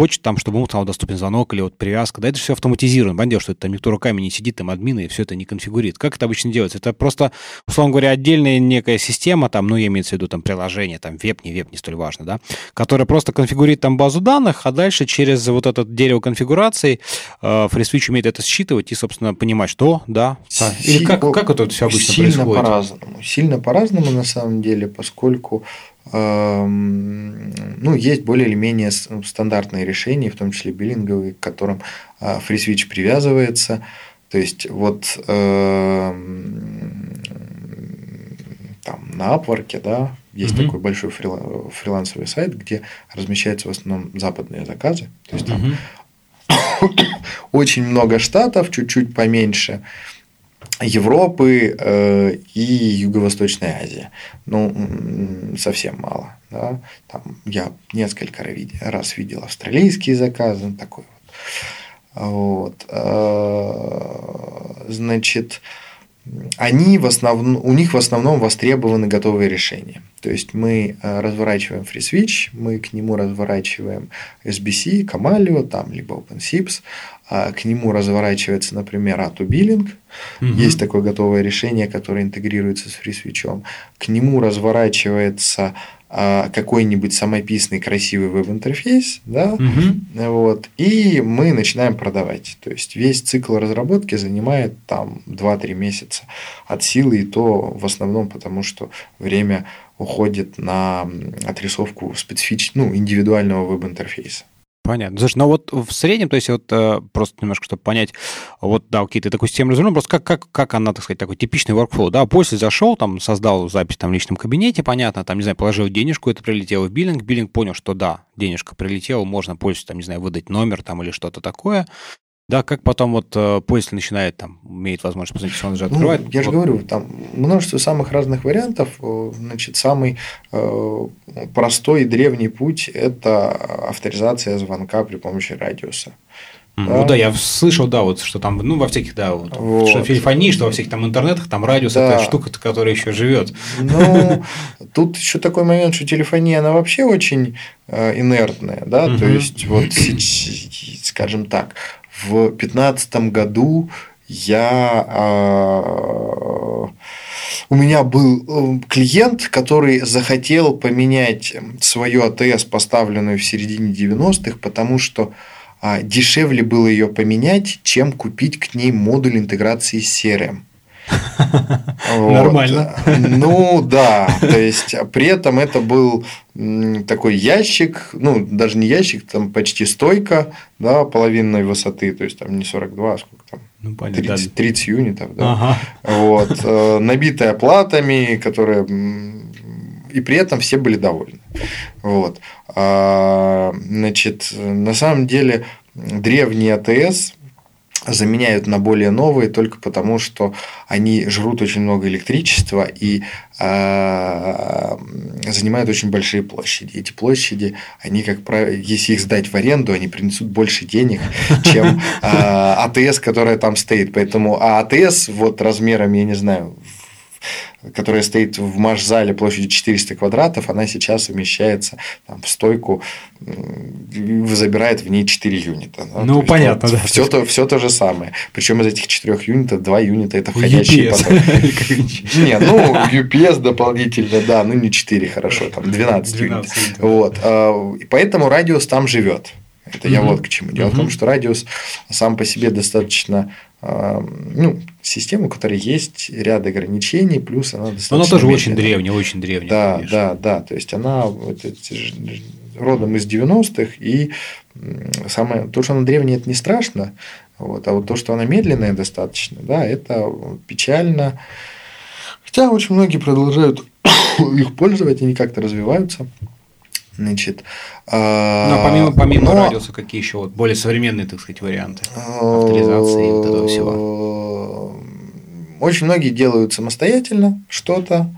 хочет там, чтобы ему стал доступен звонок или вот привязка, да, это все автоматизировано. Понятно, что это там никто руками не сидит, там админы, и все это не конфигурирует. Как это обычно делается? Это просто, условно говоря, отдельная некая система, там, ну, я имею в виду там приложение, там, веб, не веб, не столь важно, да, которая просто конфигурирует там базу данных, а дальше через вот это дерево конфигурации э, FreeSwitch умеет это считывать и, собственно, понимать, что, да. Или как, как это все обычно сильно происходит? Сильно по-разному. Сильно по-разному, на самом деле, поскольку ну, есть более или менее стандартные решения, в том числе биллинговые, к которым а, FreeSwitch привязывается. То есть вот эм, там на Upwork, да, есть mm-hmm. такой большой фрилансовый сайт, где размещаются в основном западные заказы. То есть там mm-hmm. <coughs> очень много штатов, чуть-чуть поменьше. Европы э, и Юго-Восточной Азии. Ну, совсем мало. Да? Там я несколько раз видел австралийские заказы, такой вот. вот. Э, значит, они в основном, у них в основном востребованы готовые решения. То есть мы э, разворачиваем FreeSwitch, мы к нему разворачиваем SBC, Camalio, там, либо OpenShips, а к нему разворачивается, например, AutoBilling. Угу. Есть такое готовое решение, которое интегрируется с FreeSwitch. К нему разворачивается а, какой-нибудь самописный красивый веб-интерфейс, да, угу. вот, и мы начинаем продавать. То есть весь цикл разработки занимает там 2-3 месяца от силы, и то в основном потому, что время уходит на отрисовку специфичного, ну, индивидуального веб-интерфейса. Понятно. Слушай, ну вот в среднем, то есть вот э, просто немножко, чтобы понять, вот, да, окей, ты такую систему развернул, просто как, как, как она, так сказать, такой типичный workflow, да, после зашел, там, создал запись там в личном кабинете, понятно, там, не знаю, положил денежку, это прилетело в биллинг, биллинг понял, что да, денежка прилетела, можно пользоваться, там, не знаю, выдать номер там или что-то такое, да, как потом вот э, пользователь начинает, там, имеет возможность посмотреть, он же открывает. Ну, я же говорю, там множество самых разных вариантов. Э, значит, самый э, простой и древний путь – это авторизация звонка при помощи радиуса. Да. Ну да, я слышал, да, вот что там, ну, во всяких, да, вот, вот. что в телефонии, что во всех там интернетах, там радиус да. это штука, которая еще живет. Ну, <laughs> тут еще такой момент, что телефония, она вообще очень э, инертная, да, то есть, вот, скажем так, в 2015 году я э, у меня был э, клиент, который захотел поменять свою АТС, поставленную в середине 90-х, потому что э, дешевле было ее поменять, чем купить к ней модуль интеграции с CRM. Нормально. Ну да, то есть при этом это был такой ящик, ну даже не ящик, там почти стойка, да, половинной высоты, то есть там не 42, а сколько там, ну, понятно, 30, 30 юнитов, да, ага. вот, э, набитая платами, которые и при этом все были довольны. Вот. А, значит, на самом деле древний АТС заменяют на более новые только потому, что они жрут очень много электричества и э, занимают очень большие площади. Эти площади, они, как правило, если их сдать в аренду, они принесут больше денег, <laughs> чем э, АТС, которая там стоит. Поэтому а АТС вот размером, я не знаю, которая стоит в маш-зале площадью 400 квадратов, она сейчас умещается там, в стойку, забирает в ней 4 юнита. Да? Ну, то понятно, есть, да. Все то, все то же самое. Причем из этих 4 юнитов 2 юнита это входящие потом. <laughs> Не, ну, UPS дополнительно, да, ну не 4, хорошо, там 12 юнитов. Вот. А, и поэтому радиус там живет. Это я вот к чему. Дело в том, что радиус сам по себе достаточно ну, система, у которой есть ряд ограничений, плюс она достаточно. Но она тоже медленная. очень древняя, очень древняя. Да, конечно. да, да. То есть она это, родом из 90-х, и самое, то, что она древняя, это не страшно, вот, а вот то, что она медленная достаточно, да, это печально. Хотя очень многие продолжают <coughs> их пользоваться, они как-то развиваются. Значит, а, ну, а помимо, помимо но... радиуса, какие еще вот более современные, так сказать, варианты авторизации и вот этого всего? Очень многие делают самостоятельно что-то.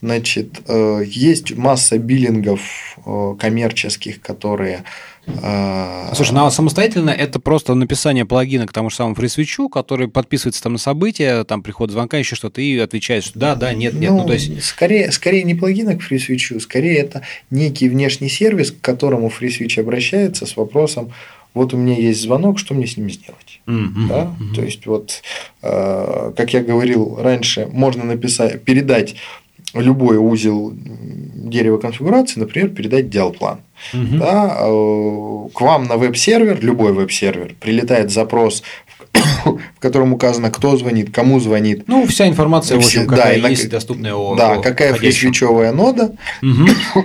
Значит, э, есть масса биллингов э, коммерческих, которые. Слушай, ну а самостоятельно это просто написание плагина к тому же самому FreeSwitch, который подписывается там на события, там приход звонка, еще что-то, и отвечает, что да, да, нет, нет. Ну, ну то есть... скорее, скорее не плагина к FreeSwitch, скорее это некий внешний сервис, к которому FreeSwitch обращается с вопросом, вот у меня есть звонок, что мне с ним сделать? Mm-hmm. Да? Mm-hmm. То есть, вот, э, как я говорил раньше, можно написать, передать любой узел дерева конфигурации, например, передать диалплан. Угу. Да, э, к вам на веб-сервер, любой веб-сервер, прилетает запрос, в котором указано, кто звонит, кому звонит. Ну, вся информация, в общем, какая да, есть, доступная о Да, о какая фрисвичевая нода. Угу. <coughs>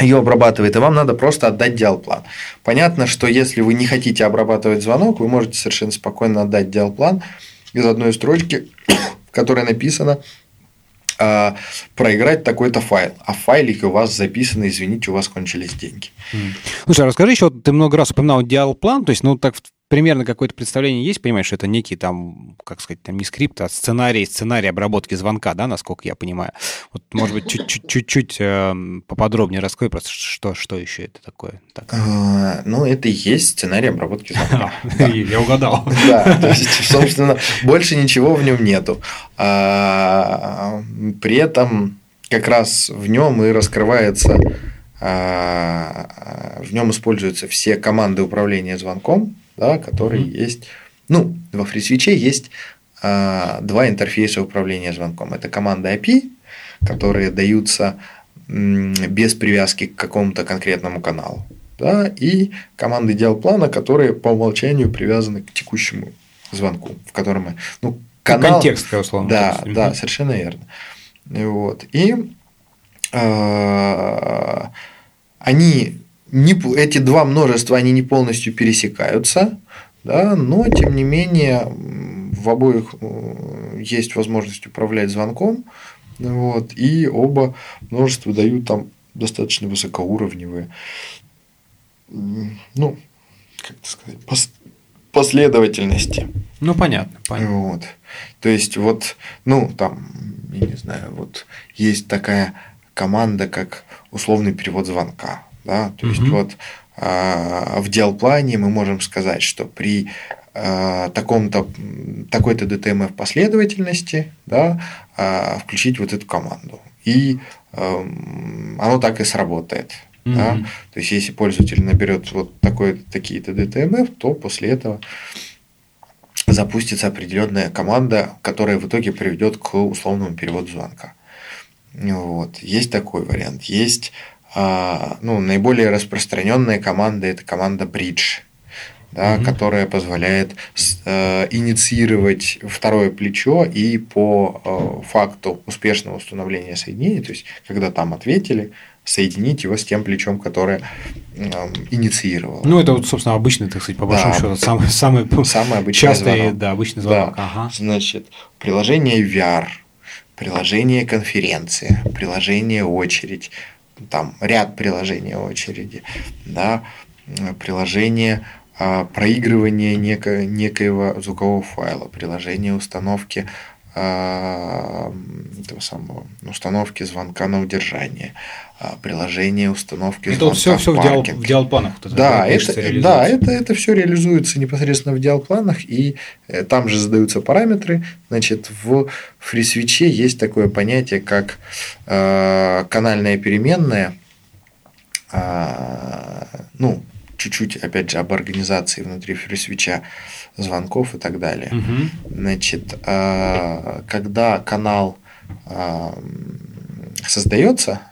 ее обрабатывает, и вам надо просто отдать диалплан. Понятно, что если вы не хотите обрабатывать звонок, вы можете совершенно спокойно отдать диалплан из одной строчки, <coughs> в которой написано а, проиграть такой-то файл, а в файлике у вас записано, извините, у вас кончились деньги. Слушай, а расскажи еще, ты много раз упоминал диалплан, то есть, ну, так примерно какое-то представление есть, понимаешь, что это некий там, как сказать, там не скрипт, а сценарий, сценарий обработки звонка, да, насколько я понимаю. Вот, может быть, чуть-чуть э, поподробнее раскрой просто, что, что еще это такое? Так. А, ну, это и есть сценарий обработки звонка. <laughs> Я угадал. <laughs> Да, то есть, собственно, больше ничего в нем нету. А, при этом как раз в нем и раскрывается а, в нем используются все команды управления звонком, да, который mm-hmm. есть. Ну, во FreeSwitch есть а, два интерфейса управления звонком. Это команда IP, которые даются м, без привязки к какому-то конкретному каналу. Да, и команды диалплана, которые по умолчанию привязаны к текущему звонку, в котором мы. Ну, канал, контекст, условно. Да, да, угу. совершенно верно. Вот. И э, они не, эти два множества, они не полностью пересекаются, да, но тем не менее в обоих э, есть возможность управлять звонком, вот, и оба множества дают там достаточно высокоуровневые, ну, как сказать, пос последовательности. Ну, понятно, понятно. Вот. То есть, вот, ну, там, я не знаю, вот есть такая команда, как условный перевод звонка. Да? То угу. есть вот а, в диалплане мы можем сказать, что при а, таком-то такой-то DTMF последовательности да, а, включить вот эту команду. И оно так и сработает. Mm-hmm. Да? То есть, если пользователь наберет вот такой, такие-то DTMF, то после этого запустится определенная команда, которая в итоге приведет к условному переводу звонка. Вот. Есть такой вариант. Есть ну, наиболее распространенная команда это команда Bridge, да, угу. которая позволяет э, инициировать второе плечо и по э, факту успешного установления соединения, то есть когда там ответили, соединить его с тем плечом, которое э, инициировало. Ну, это вот, собственно, обычный, так сказать, по большому да. счету, самый, самый, самый обычный частый, звонок. Да, обычный звонок. Да. Ага. Значит, приложение VR, приложение конференции, приложение очередь, там ряд приложений очереди, да, приложение а, проигрывания неко, некоего звукового файла, приложение установки этого самого установки звонка на удержание, а, приложение установки это звонка все, все в, диал, в диалпланах. Да, это, да это, это все реализуется непосредственно в диалпланах, и э, там же задаются параметры. Значит, в FreeSwitch есть такое понятие, как э, канальная переменная. Ну, чуть-чуть, опять же, об организации внутри FreeSwitch звонков и так далее. Угу. Значит, э, когда канал э, создается,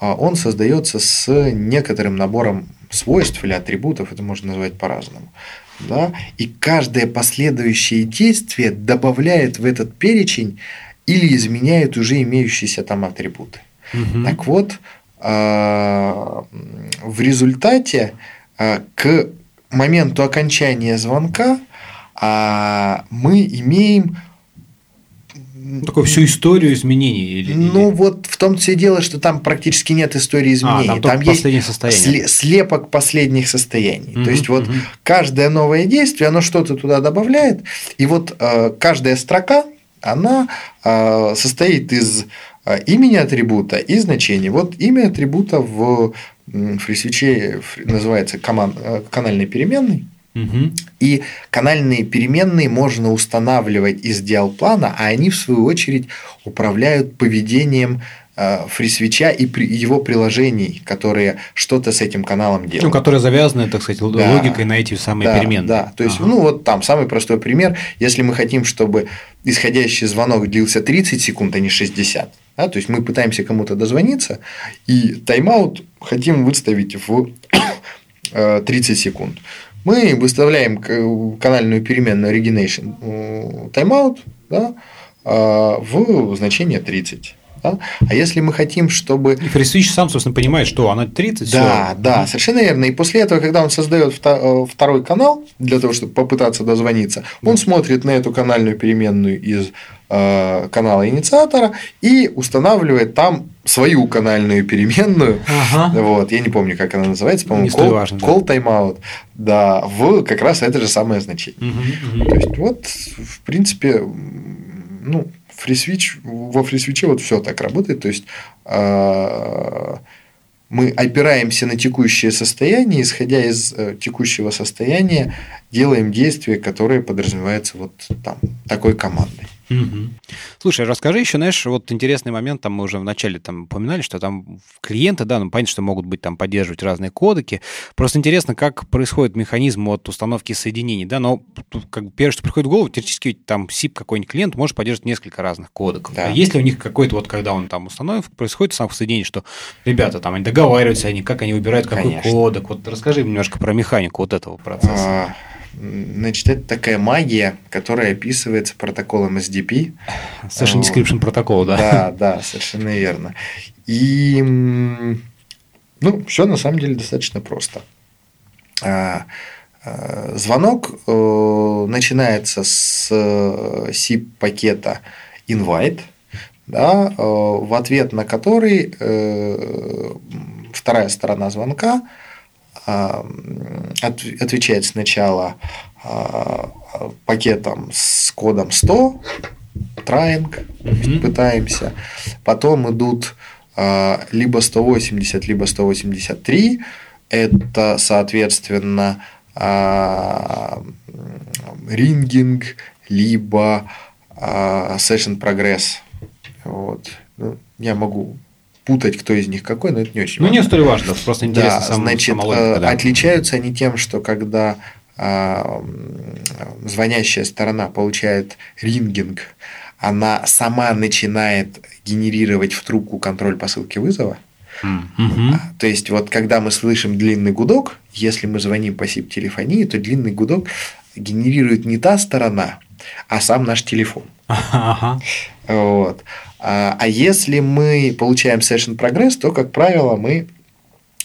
а он создается с некоторым набором свойств или атрибутов, это можно назвать по-разному. Да? И каждое последующее действие добавляет в этот перечень или изменяет уже имеющиеся там атрибуты. Угу. Так вот, а, в результате а, к моменту окончания звонка мы имеем Такую всю историю изменений? Или, ну, или... вот в том-то и дело, что там практически нет истории изменений. А, там, там есть состояния. слепок последних состояний. Угу, То есть, вот угу. каждое новое действие, оно что-то туда добавляет, и вот э, каждая строка, она э, состоит из имени атрибута и значения. Вот имя атрибута в FreeSwitch называется команд, канальной переменной. Угу. И канальные переменные можно устанавливать из диалплана, а они, в свою очередь, управляют поведением Э, фрисвича и при его приложений, которые что-то с этим каналом делают. Ну, которые завязаны, так сказать, да, логикой на эти самые да, переменные. Да, то есть, ага. ну вот там самый простой пример, если мы хотим, чтобы исходящий звонок длился 30 секунд, а не 60, да, то есть мы пытаемся кому-то дозвониться, и тайм-аут хотим выставить в 30 <coughs> э, секунд. Мы выставляем канальную переменную origination э, тайм-аут да, в значение 30. Да? А если мы хотим, чтобы... И FreeSwitch сам, собственно, понимает, что она 30. Да, все. да, совершенно верно. И после этого, когда он создает э, второй канал для того, чтобы попытаться дозвониться, он смотрит на эту канальную переменную из э, канала инициатора и устанавливает там свою канальную переменную. Ага. Вот, я не помню, как она называется, по-моему, call, важно, да. call timeout. Да, в как раз это же самое значение. Угу, угу. То есть, вот, в принципе, ну, FreeSwitch, во FreeSwitch вот все так работает, то есть а, мы опираемся на текущее состояние, исходя из э, текущего состояния, делаем действия, которые подразумеваются вот там такой командой. Угу. Слушай, расскажи еще, знаешь, вот интересный момент, там мы уже вначале там упоминали, что там клиенты, да, ну понятно, что могут быть там поддерживать разные кодеки. Просто интересно, как происходит механизм от установки соединений, да, но как бы первое, что приходит в голову, теоретически там SIP какой-нибудь клиент может поддерживать несколько разных кодеков. Да. А если у них какой-то вот, когда он там установит, происходит сам соединение, что ребята там они договариваются, они как они выбирают какой Конечно. кодек. Вот расскажи немножко про механику вот этого процесса. А Значит, это такая магия, которая описывается протоколом SDP. Session Description протокол, да? Да, да, совершенно верно. И ну, все на самом деле достаточно просто. А, а, звонок э, начинается с SIP-пакета э, invite, да, э, в ответ на который вторая сторона звонка отвечает сначала а, пакетом с кодом 100, траинг, mm-hmm. пытаемся, потом идут а, либо 180, либо 183, это, соответственно, а, рингинг, либо session progress. Вот. Ну, я могу путать, кто из них какой, но это не очень ну, важно. Ну, не столь важно, просто интересно да, сам, значит, логика, да. отличаются они тем, что когда а, звонящая сторона получает рингинг, она сама начинает генерировать в трубку контроль посылки вызова. Mm-hmm. То есть, вот когда мы слышим длинный гудок, если мы звоним по SIP-телефонии, то длинный гудок генерирует не та сторона, а сам наш телефон. <laughs> Ага. Вот. А, а если мы получаем session прогресс, то, как правило, мы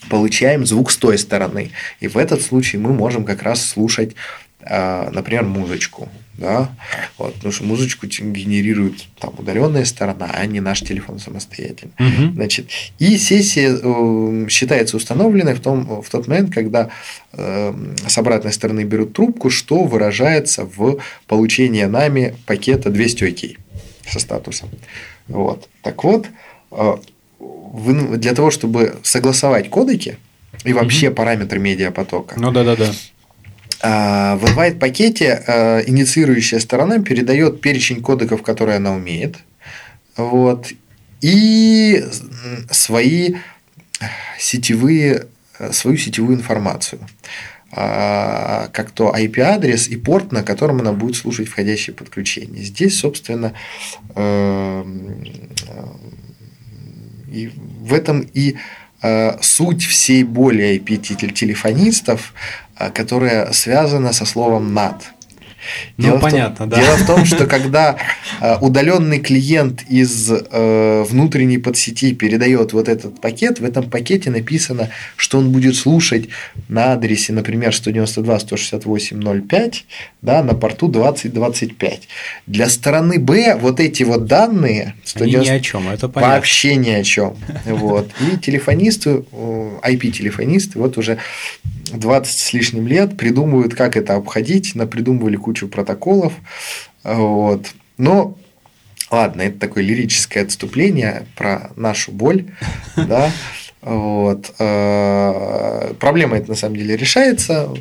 получаем звук с той стороны. И в этот случай мы можем как раз слушать, а, например, музычку. Да? Вот, потому что музычку генерирует там удаленная сторона, а не наш телефон самостоятельно. Угу. Значит, и сессия э, считается установленной в, том, в тот момент, когда э, с обратной стороны берут трубку, что выражается в получении нами пакета 200 окей со статусом. Вот. Так вот, э, вы, для того, чтобы согласовать кодеки и вообще угу. параметры медиапотока. Ну да, да, да. В invite пакете э, инициирующая сторона передает перечень кодеков, которые она умеет, вот, и свои сетевые, э, свою сетевую информацию как то IP-адрес и порт, на котором она будет слушать входящие подключения. Здесь, собственно, эм, и в этом и э, суть всей боли IP-телефонистов, э, которая связана со словом «над». Ну, дело понятно, том, да. Дело в том, что <laughs> когда э, удаленный клиент из э, внутренней подсети передает вот этот пакет, в этом пакете написано, что он будет слушать на адресе, например, 192.168.05, да, на порту 2025. Для стороны Б вот эти вот данные 190... ни о чем, это понятно. Вообще ни о чем. Вот. И телефонисты, IP-телефонисты, вот уже 20 с лишним лет придумывают, как это обходить, напридумывали кучу протоколов. Вот. Но Ладно, это такое лирическое отступление про нашу боль, <laughs> да. Вот. Э, проблема это на самом деле решается.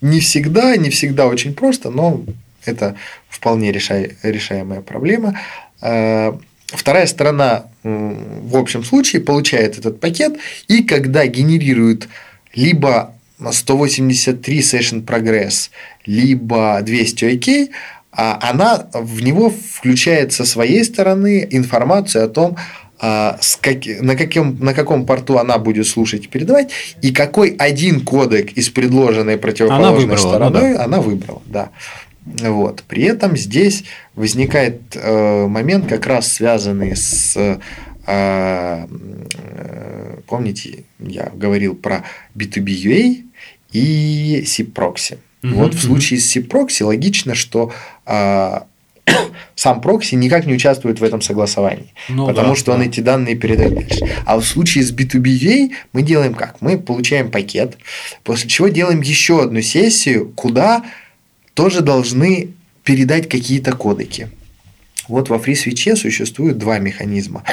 Не всегда, не всегда очень просто, но это вполне решаемая проблема. Э, вторая сторона в общем случае получает этот пакет, и когда генерирует либо 183 Session Progress, либо 200 OK, а она в него включает со своей стороны информацию о том, а, как, на, каким, на каком порту она будет слушать и передавать, и какой один кодек из предложенной противоположной она выбрала, стороной ну да. она выбрала. Да. Вот. При этом здесь возникает э, момент, как раз связанный с э, э помните, я говорил про B2B UA и SIP-прокси. Угу, вот в случае с SIP-прокси логично, что э, <coughs> сам прокси никак не участвует в этом согласовании, ну, потому да, что да. он эти данные передает дальше. А в случае с B2B мы делаем как? Мы получаем пакет, после чего делаем еще одну сессию, куда тоже должны передать какие-то кодеки. Вот во FreeSwitch существует два механизма.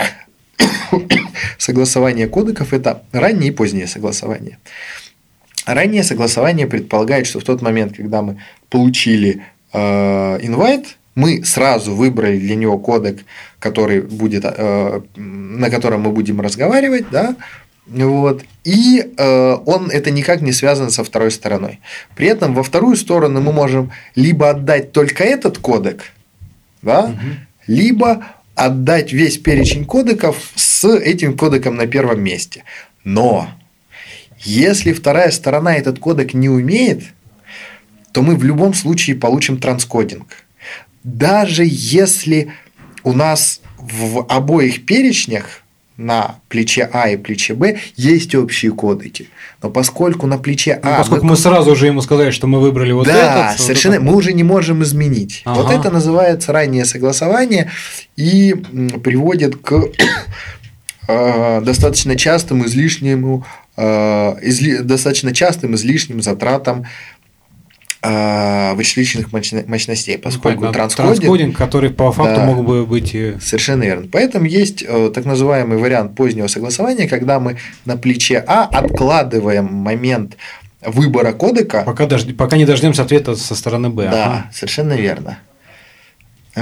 <coughs> Согласование кодеков – это раннее и позднее согласование. Раннее согласование предполагает, что в тот момент, когда мы получили э, invite, мы сразу выбрали для него кодек, который будет, э, на котором мы будем разговаривать, да, вот. И э, он это никак не связано со второй стороной. При этом во вторую сторону мы можем либо отдать только этот кодек, да, угу. либо отдать весь перечень кодеков с этим кодеком на первом месте. Но если вторая сторона этот кодек не умеет, то мы в любом случае получим транскодинг. Даже если у нас в обоих перечнях на плече А и плече Б есть общие кодеки. Но поскольку на плече А... Ну, поскольку мы... мы сразу же ему сказали, что мы выбрали вот да, этот. Да, совершенно. Вот мы уже не можем изменить. Ага. Вот это называется раннее согласование и приводит к <coughs> э, достаточно частым излишнему изли, достаточно частым излишним затратам э, вычислительных мощностей, ну, поскольку ну, транскодинг, транскодинг, который по факту да, мог бы быть... Совершенно верно. Поэтому есть э, так называемый вариант позднего согласования, когда мы на плече А откладываем момент выбора кодека. Пока, дож... пока не дождемся ответа со стороны Б. Да, ага. совершенно верно.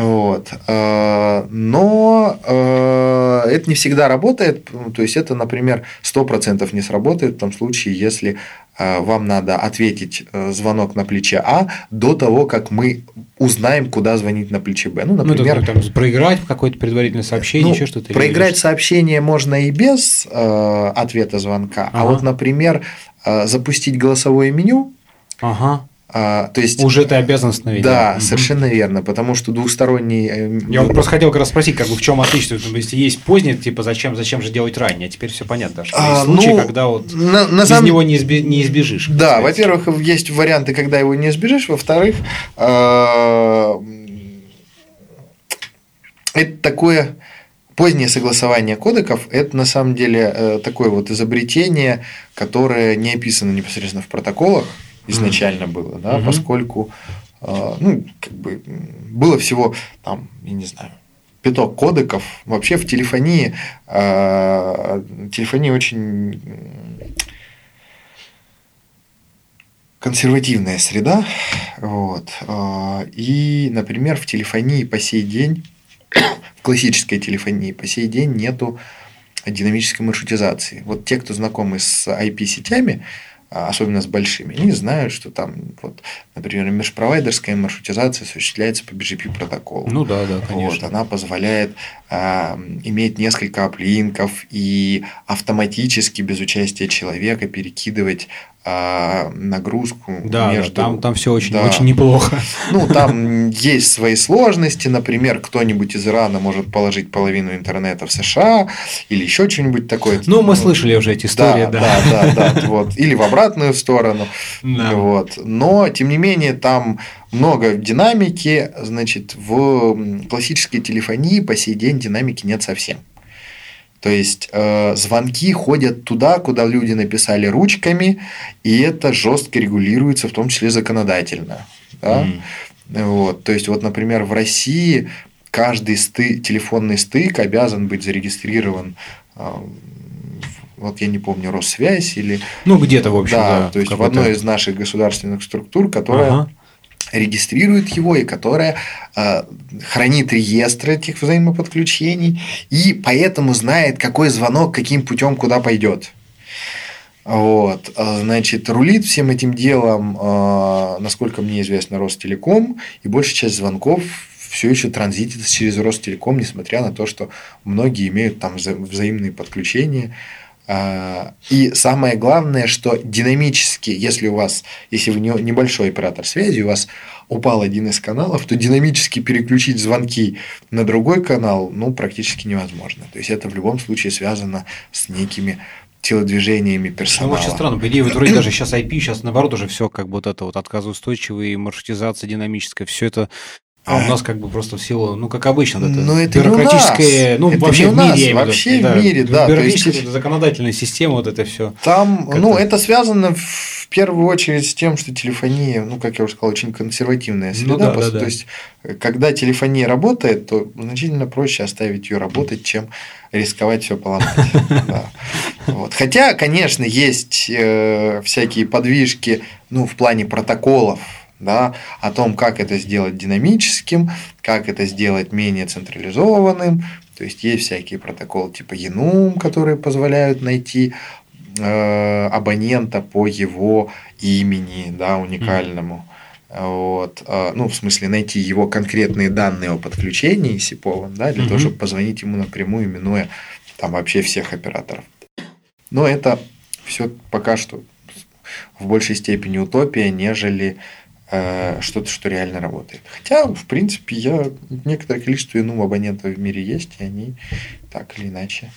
Вот. Э, но э, это не всегда работает. То есть, это, например, 100% не сработает в том случае, если э, вам надо ответить звонок на плече А до того, как мы узнаем, куда звонить на плече Б. Ну, ну например, ну, там, проиграть какое-то предварительное сообщение, ну, еще что-то. Проиграть сообщение можно и без э, ответа звонка. А ага. А вот, например, э, запустить голосовое меню. Ага а, то есть, Уже ты обязан остановить. Да, да, совершенно верно, потому что двухсторонний. Э, Я вот просто хотел как раз спросить, как бы в чем отличие, если есть поздний, типа зачем, зачем же делать ранее, а теперь все понятно, что а, есть случаи, ну, когда вот на, на без самом... него не, изби... не избежишь. Да, во-первых, есть варианты, когда его не избежишь, во-вторых, а, это такое позднее согласование кодеков – это на самом деле э, такое вот изобретение, которое не описано непосредственно в протоколах, изначально было, да, mm-hmm. поскольку э, ну, как бы было всего там, я не знаю, пяток кодеков. Вообще в телефонии э, телефония очень консервативная среда. Вот. Э, и, например, в телефонии по сей день, в классической телефонии по сей день нету динамической маршрутизации. Вот те, кто знакомы с IP-сетями, особенно с большими, они знают, что там, вот, например, межпровайдерская маршрутизация осуществляется по BGP протоколу. Ну да, да, конечно. Вот, она позволяет э, иметь несколько аплинков и автоматически без участия человека перекидывать а, нагрузку да, между... Да, там, там все очень, да. очень неплохо. <laughs> Ну, там есть свои сложности. Например, кто-нибудь из Ирана может положить половину интернета в США или еще что-нибудь такое. Ну, мы ну, слышали уже эти истории, да. Да, да, да. да вот. Или в обратную сторону. Да. Вот. Но, тем не менее, там много динамики. Значит, в классической телефонии по сей день динамики нет совсем. То есть э, звонки ходят туда, куда люди написали ручками, и это жестко регулируется, в том числе законодательно. Да? Mm. Вот. То есть, вот, например, в России каждый сты, телефонный стык обязан быть зарегистрирован вот я не помню, Россвязь или... Ну, где-то, в общем, да. да то есть в одной из наших государственных структур, которая ага. Регистрирует его и которая э, хранит реестр этих взаимоподключений и поэтому знает, какой звонок каким путем куда пойдет. Вот, а, значит, рулит всем этим делом, э, насколько мне известно, Ростелеком, и большая часть звонков все еще транзитит через Ростелеком, несмотря на то, что многие имеют там взаимные подключения. А, и самое главное, что динамически, если у вас, если вы небольшой оператор связи, у вас упал один из каналов, то динамически переключить звонки на другой канал ну, практически невозможно. То есть это в любом случае связано с некими телодвижениями персонала. Ну, очень странно. По идее, вот вроде даже сейчас IP, сейчас наоборот уже все как вот это вот отказоустойчивый, маршрутизация динамическая, все это а у нас как бы просто в силу, ну, как обычно, это Но это бюрократическое, ну, это вообще не в мире, нас, вообще да, в мире, да. Бюрократическая <laughs> есть... законодательная система, вот это все. Там, ну, это связано в первую очередь с тем, что телефония, ну, как я уже сказал, очень консервативная среда. Ну, да, да, да. То есть, когда телефония работает, то значительно проще оставить ее работать, чем рисковать все поломать. <laughs> Вот. Хотя, конечно, есть э, всякие подвижки, ну, в плане протоколов, да, о том, как это сделать динамическим, как это сделать менее централизованным. То есть есть всякие протоколы типа Enum, которые позволяют найти э, абонента по его имени, да, уникальному. Вот, э, ну, в смысле, найти его конкретные данные о подключении SIPOV, да, для mm-hmm. того, чтобы позвонить ему напрямую, минуя там вообще всех операторов. Но это все пока что в большей степени утопия, нежели что-то, что реально работает. Хотя, в принципе, я некоторое количество ну, абонентов в мире есть, и они так или иначе.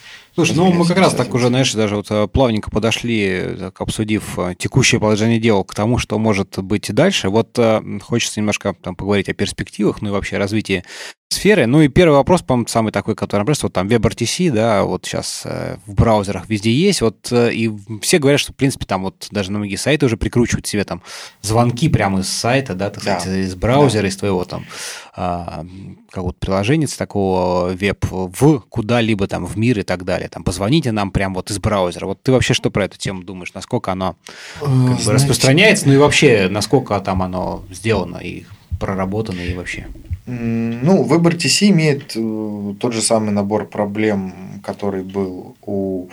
Слушай, ну мы как раз так уже, знаешь, даже вот э, плавненько подошли, так, обсудив э, текущее положение дел к тому, что может быть дальше. Вот хочется немножко там поговорить о перспективах, ну и вообще развитии сферы. Ну и первый вопрос, по-моему, самый такой, который просто вот там WebRTC, да, вот сейчас э, в браузерах везде есть, вот э, и все говорят, что, в принципе, там вот даже на многие сайты уже прикручивают себе там звонки прямо из сайта, да, так сказать, да. из браузера, да. из твоего там какого-то приложения такого веб в куда-либо там в мир и так далее. Там позвоните нам прямо вот из браузера. Вот ты вообще что про эту тему думаешь? Насколько оно как бы, распространяется? Ну и вообще, насколько там оно сделано и проработано и вообще? Ну, выбор TC имеет э, тот же самый набор проблем, который был у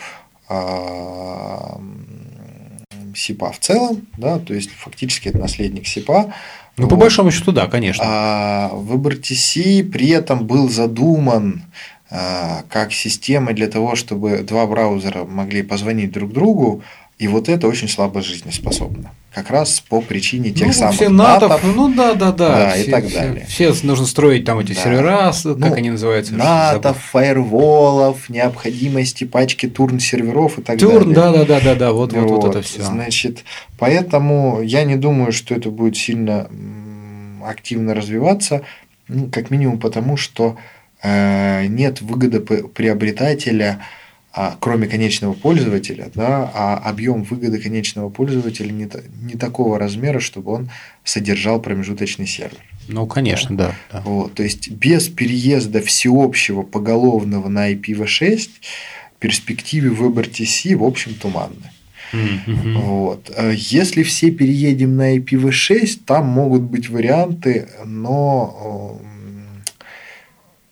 а, СИПа в целом, да, то есть фактически это наследник СИПа. Ну, вот. по большому счету, да, конечно. А выбор TC при этом был задуман а, как система для того, чтобы два браузера могли позвонить друг другу, и вот это очень слабо жизнеспособно. Как раз по причине тех ну, самых все натов, натов, ну да, да, да, да все, и так далее. Все, все нужно строить там эти да. сервера, как ну, они называются? Натов, фаерволов, необходимости пачки турн серверов и так турн, далее. Турн, да, да, да, да, да, вот, вот, вот, вот это все. Значит, поэтому я не думаю, что это будет сильно активно развиваться, ну, как минимум потому, что э, нет выгоды приобретателя кроме конечного пользователя, да, а объем выгоды конечного пользователя не, не такого размера, чтобы он содержал промежуточный сервер. Ну, конечно, да. да. Вот, то есть без переезда всеобщего поголовного на IPv6 перспективы WebRTC, в общем, туманны. Mm-hmm. Вот. А если все переедем на IPv6, там могут быть варианты, но...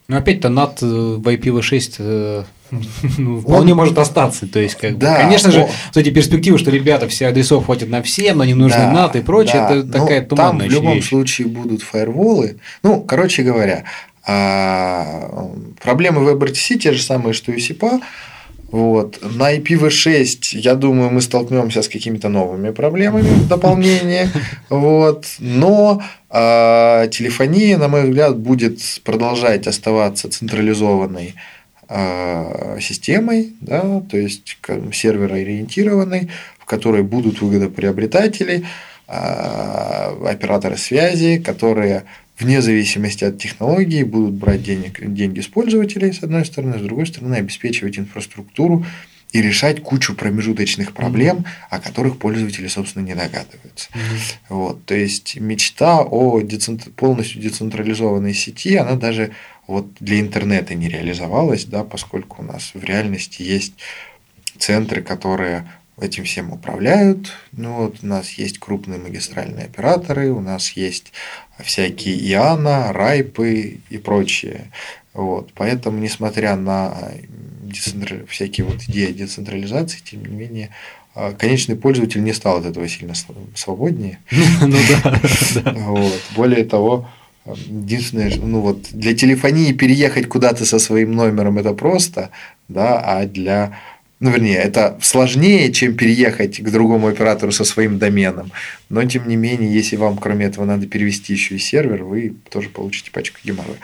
Но опять-то над э, в IPv6 <laughs> ну, вполне он... может остаться. То есть, как да, бы, конечно же, вот эти перспективы, что ребята все адресов хватит на всем, но не нужны да, НАТО и прочее, да, это такая туманная Там в любом вещь. случае будут фаерволы. Ну, короче говоря, а, проблемы WebRTC те же самые, что и SIPA. Вот. На IPv6, я думаю, мы столкнемся с какими-то новыми проблемами в дополнение. Вот. Но э, телефония, на мой взгляд, будет продолжать оставаться централизованной а, системой, да, то есть сервероориентированной, в которой будут выгодоприобретатели, а, операторы связи, которые вне зависимости от технологии будут брать денег, деньги с пользователей, с одной стороны, с другой стороны, обеспечивать инфраструктуру и решать кучу промежуточных проблем, mm-hmm. о которых пользователи, собственно, не догадываются. Mm-hmm. Вот, то есть мечта о децент... полностью децентрализованной сети, она даже вот для интернета не реализовалось, да, поскольку у нас в реальности есть центры, которые этим всем управляют. Ну, вот у нас есть крупные магистральные операторы, у нас есть всякие ИАНа, Райпы и прочие. Вот. Поэтому, несмотря на децентр... всякие вот идеи децентрализации, тем не менее, а, конечный пользователь не стал от этого сильно свободнее. <laughs> Ну да. Более того, единственное, ну вот для телефонии переехать куда-то со своим номером это просто, да, а для ну, вернее, это сложнее, чем переехать к другому оператору со своим доменом. Но, тем не менее, если вам, кроме этого, надо перевести еще и сервер, вы тоже получите пачку геморроя.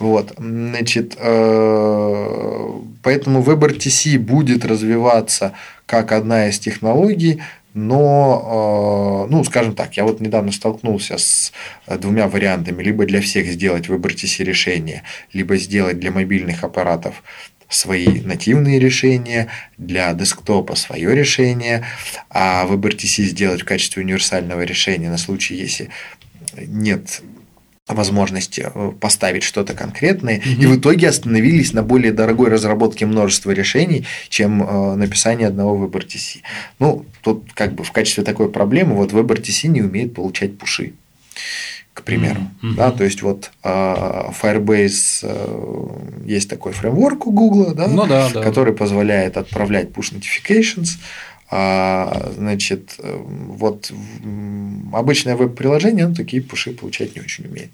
Вот. Значит, э, поэтому WebRTC будет развиваться как одна из технологий, но, э, ну, скажем так, я вот недавно столкнулся с двумя вариантами. Либо для всех сделать WebRTC решение, либо сделать для мобильных аппаратов свои нативные решения, для десктопа свое решение, а WebRTC сделать в качестве универсального решения на случай, если нет возможности э, поставить что-то конкретное, mm-hmm. и в итоге остановились на более дорогой разработке множества решений, чем э, написание одного WebRTC. Ну, тут как бы в качестве такой проблемы вот WebRTC не умеет получать пуши к примеру. Mm-hmm. Да, то есть вот а, Firebase э, есть такой фреймворк у Google, да, ну, да, да. который позволяет отправлять push notifications. А, значит, э, вот обычное веб-приложение, ну, такие пуши получать не очень умеет.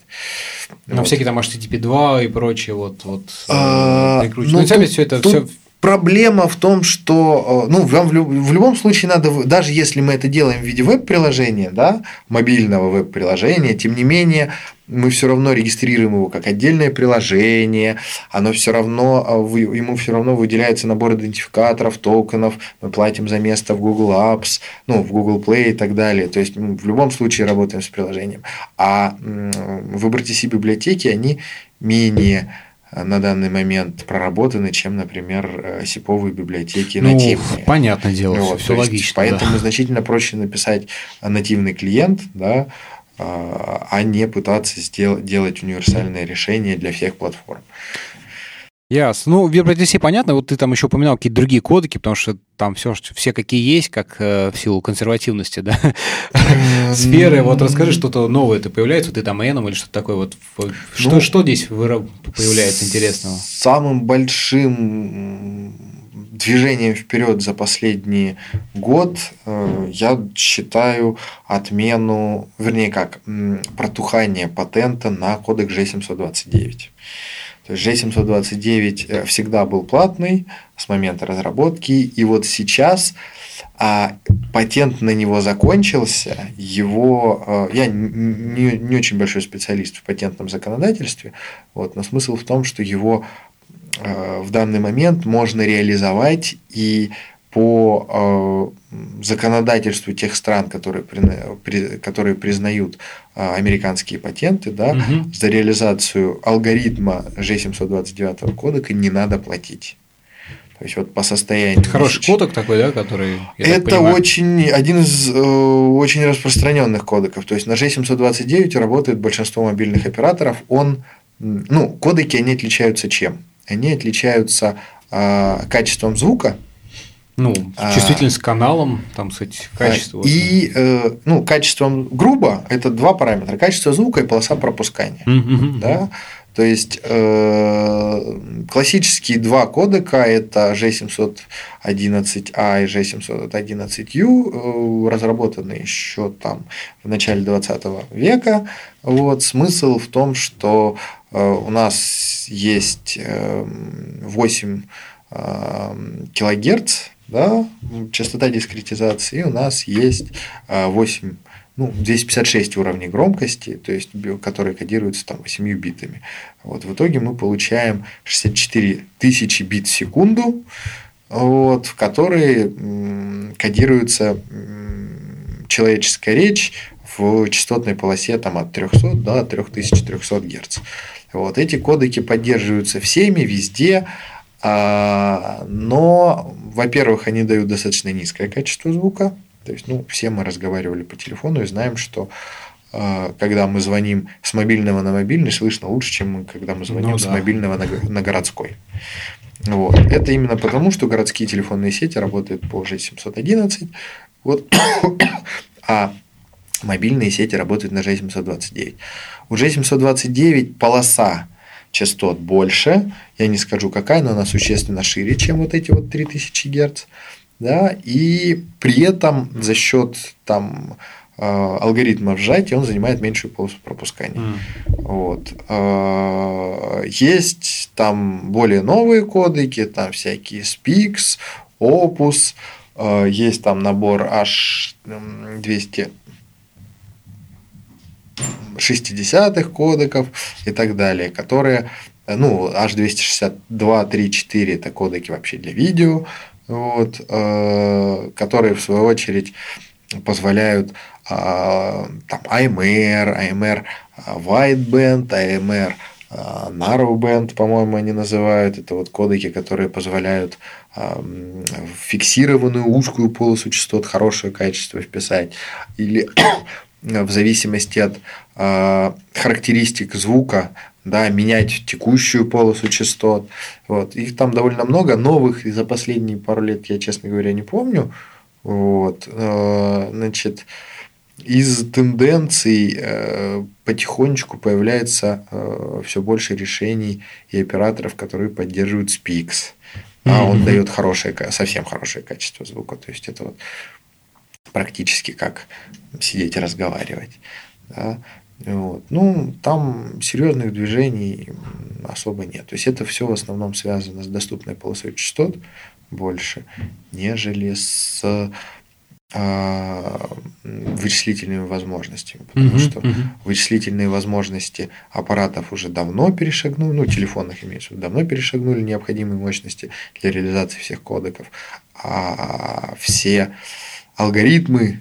Но вот. всякие там HTTP 2 и прочее, вот, вот а, ну, ну, тут, все это тут, все Проблема в том, что э, ну, вам в любом случае надо, даже если мы это делаем в виде веб-приложения, да, мобильного веб-приложения, тем не менее, мы все равно регистрируем его как отдельное приложение, оно все равно, э, ему все равно выделяется набор идентификаторов, токенов, мы платим за место в Google Apps, ну, в Google Play и так далее. То есть мы в любом случае работаим с приложением. А в WebRTC библиотеки они менее на данный момент проработаны, чем, например, э, сиповые библиотеки ну, нативные. Понятное дело, вот, все логично. Поэтому да. значительно проще написать нативный клиент, да, а, а не пытаться сделать, делать универсальное решение для всех платформ. Ясно. Ну, в WebRTC понятно, вот ты там еще упоминал какие-то другие кодеки, потому что там все, все какие есть, как э, в силу консервативности, <laughs> да, сферы. Вот расскажи, что-то новое это появляется, ты там Эном или что-то такое, вот что, ну, что здесь появляется интересного? Самым большим движением вперед за последний год э, я считаю отмену, вернее как, протухание патента на кодек G729. То есть G729 э, всегда был платный с момента разработки, и вот сейчас а патент на него закончился, его э, я не, не очень большой специалист в патентном законодательстве, вот, но смысл в том, что его э, в данный момент можно реализовать и по э, законодательству тех стран, которые, при, которые признают э, американские патенты, да, угу. за реализацию алгоритма G729 кодека не надо платить. То есть вот по состоянию. Это хороший кодек такой, да, который. Это очень один из э, очень распространенных кодеков. То есть на G729 работает большинство мобильных операторов. Он, ну, кодеки они отличаются чем? Они отличаются э, качеством звука, ну, а, чувствительность к каналам, там, кстати, качество. И, э, ну, качеством грубо это два параметра: качество звука и полоса пропускания. Mm-hmm. Да? То есть э, классические два кодека это G711A и G711U, э, разработаны еще там в начале 20 века. Вот смысл в том, что э, у нас есть э, 8 э, килогерц да, частота дискретизации, у нас есть 8 а, ну, 256 уровней громкости, то есть, которые кодируются там 8 битами. Вот, в итоге мы получаем 64 тысячи бит в секунду, вот, в которые кодируется человеческая речь в частотной полосе там, от 300 до 3300 Гц. Вот, эти кодеки поддерживаются всеми, везде, но, во-первых, они дают достаточно низкое качество звука. То есть, ну, все мы разговаривали по телефону и знаем, что э, когда мы звоним с мобильного на мобильный, слышно лучше, чем когда мы звоним ну, с мобильного на, на городской. Вот. Это именно потому, что городские телефонные сети работают по G711, вот. <coughs> а мобильные сети работают на G729. У G729 полоса частот больше, я не скажу какая, но она существенно шире, чем вот эти вот 3000 Гц. Да, и при этом за счет там э, алгоритмов сжатия он занимает меньшую полосу пропускания. Mm. Вот. Э, есть там более новые кодеки, там всякие Spix, Opus, э, есть там набор H200 60-х кодеков и так далее, которые, ну, H262, 3, 4 это кодеки вообще для видео, вот, э, которые в свою очередь позволяют э, там AMR, AMR Wideband, AMR Narrowband, по-моему, они называют. Это вот кодеки, которые позволяют фиксированную узкую полосу частот хорошее качество вписать. Или в зависимости от э, характеристик звука, да, менять текущую полосу частот. Вот. Их там довольно много, новых за последние пару лет я, честно говоря, не помню. Вот. Э, значит, из тенденций э, потихонечку появляется э, все больше решений и операторов, которые поддерживают Spix. А он дает хорошее, совсем хорошее качество звука. То есть это вот практически как сидеть и разговаривать. Да? Вот. Ну, там серьезных движений особо нет. То есть это все в основном связано с доступной полосой частот больше, нежели с а, вычислительными возможностями, потому uh-huh, что uh-huh. вычислительные возможности аппаратов уже давно перешагнули, ну, телефонных имеется в виду, давно перешагнули необходимые мощности для реализации всех кодеков, а все алгоритмы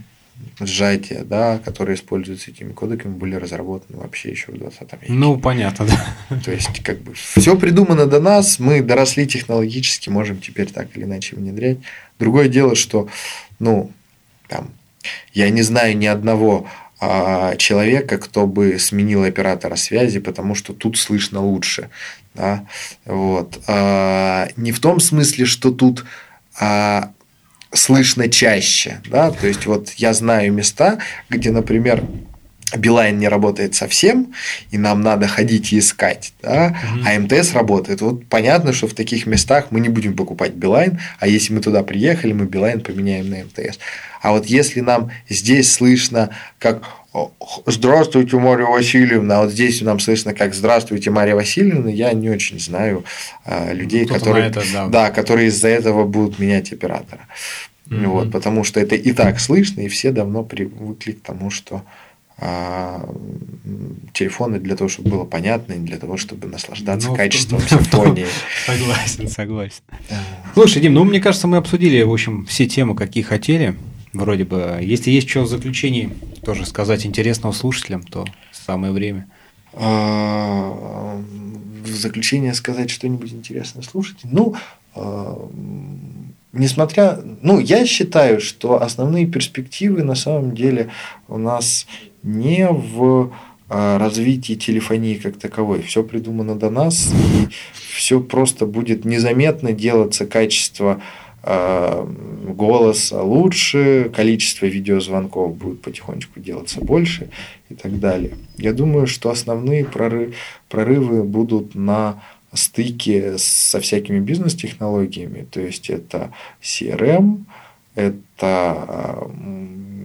сжатия, да, которые используются этими кодеками, были разработаны вообще еще в 20 веке. Ну, понятно, да. То есть, как бы все придумано до нас, мы доросли технологически, можем теперь так или иначе внедрять. Другое дело, что, ну, там, я не знаю ни одного а, человека, кто бы сменил оператора связи, потому что тут слышно лучше. Да? Вот. А, не в том смысле, что тут а, слышно чаще. Да? То есть, вот я знаю места, где, например, Билайн не работает совсем, и нам надо ходить и искать, да? угу. а МТС работает. Вот понятно, что в таких местах мы не будем покупать Билайн, а если мы туда приехали, мы Билайн поменяем на МТС. А вот если нам здесь слышно, как Здравствуйте, Мария Васильевна. Вот здесь нам слышно, как Здравствуйте, Мария Васильевна. Я не очень знаю а, людей, которые, это, да. Да, которые из-за этого будут менять оператора. Mm-hmm. Вот, потому что это и так слышно, и все давно привыкли к тому, что а, телефоны для того, чтобы было понятно, и для того, чтобы наслаждаться ну, качеством <laughs> симфонии. Согласен, согласен. Слушай, Дим, ну мне кажется, мы обсудили, в общем, все темы, какие хотели. Вроде бы, если есть что в заключении тоже сказать интересного слушателям, то самое время. А, в заключение сказать что-нибудь интересное слушателям. Ну, а, несмотря, ну, я считаю, что основные перспективы на самом деле у нас не в а, развитии телефонии как таковой. Все придумано до нас, и все просто будет незаметно делаться качество голос лучше, количество видеозвонков будет потихонечку делаться больше и так далее. Я думаю, что основные прорывы, будут на стыке со всякими бизнес-технологиями, то есть это CRM, это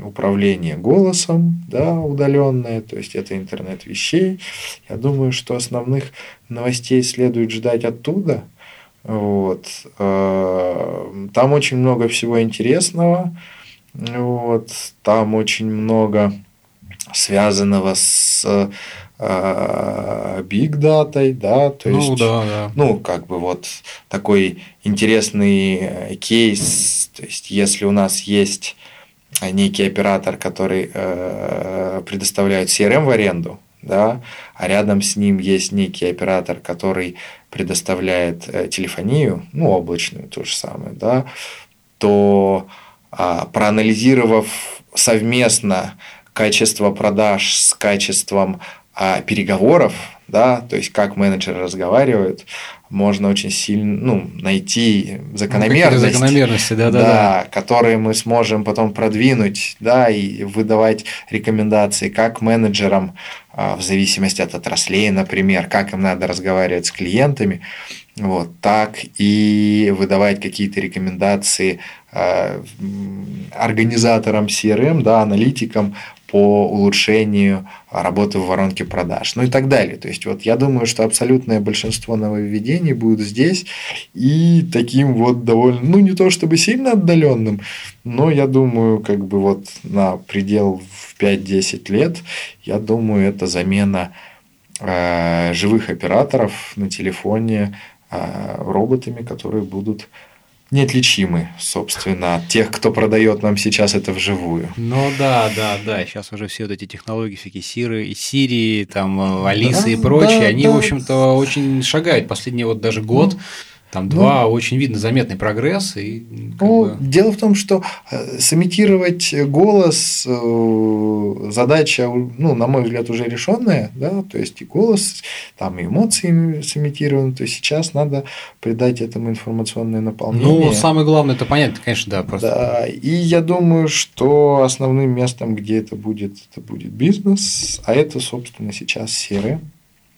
управление голосом, да, удаленное, то есть это интернет вещей. Я думаю, что основных новостей следует ждать оттуда – вот. Э, там очень много всего интересного. Вот. Там очень много связанного с биг э, датой, да, то ну, есть, да, да. ну, как бы вот такой интересный э, кейс, то есть, если у нас есть некий оператор, который предоставляет CRM в аренду, да, а рядом с ним есть некий оператор, который предоставляет э, телефонию, ну, облачную то же самое, да, то а, проанализировав совместно качество продаж с качеством а, переговоров, да, то есть как менеджеры разговаривают, можно очень сильно ну, найти закономерности, закономерности да, да, да, да. которые мы сможем потом продвинуть, да, и выдавать рекомендации как менеджерам в зависимости от отраслей, например, как им надо разговаривать с клиентами, вот, так и выдавать какие-то рекомендации а, организаторам CRM, да, аналитикам по улучшению работы в воронке продаж, ну и так далее. То есть вот я думаю, что абсолютное большинство нововведений будут здесь и таким вот довольно, ну не то чтобы сильно отдаленным, но я думаю, как бы вот на предел в 5-10 лет, я думаю, это замена э, живых операторов на телефоне э, роботами, которые будут неотличимы, собственно, от тех, кто продает нам сейчас это вживую. Ну да, да, да. Сейчас уже все вот эти технологии, всякие Сиры, Сирии, там, э, Алисы да, и прочие, да, они, да. в общем-то, очень шагают. Последний вот даже год. Ну там ну, два очень видно заметный прогресс. И, ну, бы... Дело в том, что э, сымитировать голос э, задача, ну, на мой взгляд, уже решенная, да, то есть и голос, там и эмоции сымитированы, то есть сейчас надо придать этому информационное наполнение. Ну, самое главное, это понятно, конечно, да, просто. Да, и я думаю, что основным местом, где это будет, это будет бизнес, а это, собственно, сейчас серые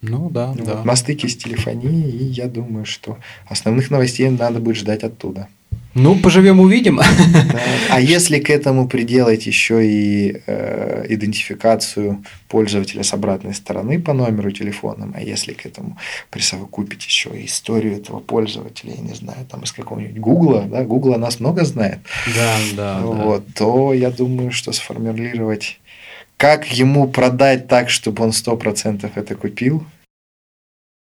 ну да, вот, да. На стыке с телефонией, и я думаю, что основных новостей надо будет ждать оттуда. Ну, поживем, увидим. Да. А если к этому приделать еще и э, идентификацию пользователя с обратной стороны по номеру телефона, а если к этому присовокупить еще и историю этого пользователя, я не знаю, там из какого-нибудь Гугла, да, Гугла нас много знает, да, да, вот, да. то я думаю, что сформулировать как ему продать так, чтобы он сто процентов это купил?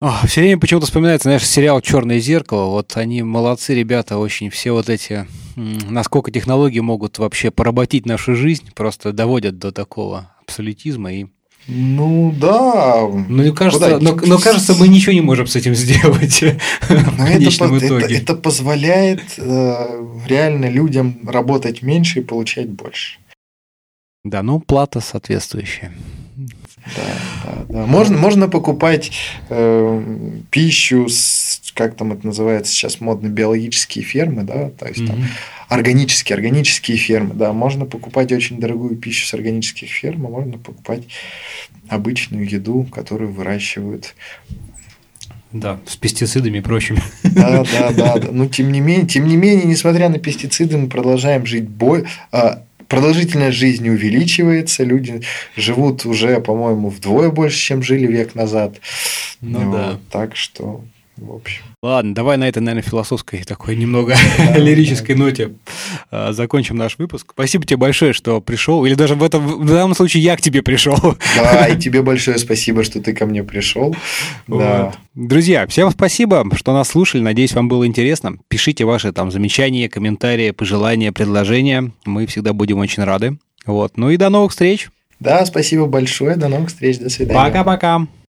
О, все время почему-то вспоминается, знаешь, сериал «Черное зеркало». Вот они молодцы, ребята, очень. Все вот эти... Насколько технологии могут вообще поработить нашу жизнь, просто доводят до такого абсолютизма и ну да. Ну, кажется, но, но кажется, мы ничего не можем с этим сделать <laughs> но в конечном это, итоге. Это, это позволяет э, реально людям работать меньше и получать больше. Да, ну плата соответствующая. Да, да, да. Можно, можно покупать э, пищу с, как там это называется сейчас модно, биологические фермы, да, то есть mm-hmm. там органические, органические фермы, да, можно покупать очень дорогую пищу с органических ферм, а можно покупать обычную еду, которую выращивают да, с пестицидами и прочими. Да, да, да. да. Но тем не менее, тем не менее, несмотря на пестициды, мы продолжаем жить бой, а, продолжительность жизни увеличивается, люди живут уже, по-моему, вдвое больше, чем жили век назад. Ну вот, да. Так что, в общем. Ладно, давай на этой, наверное, философской такой немного лирической ноте а, закончим наш выпуск. Спасибо тебе большое, что пришел. Или даже в этом в данном случае я к тебе пришел. Да, и тебе большое спасибо, что ты ко мне пришел. Да. Друзья, всем спасибо, что нас слушали. Надеюсь, вам было интересно. Пишите ваши там замечания, комментарии, пожелания, предложения. Мы всегда будем очень рады. Вот. Ну и до новых встреч. Да, спасибо большое. До новых встреч. До свидания. Пока-пока.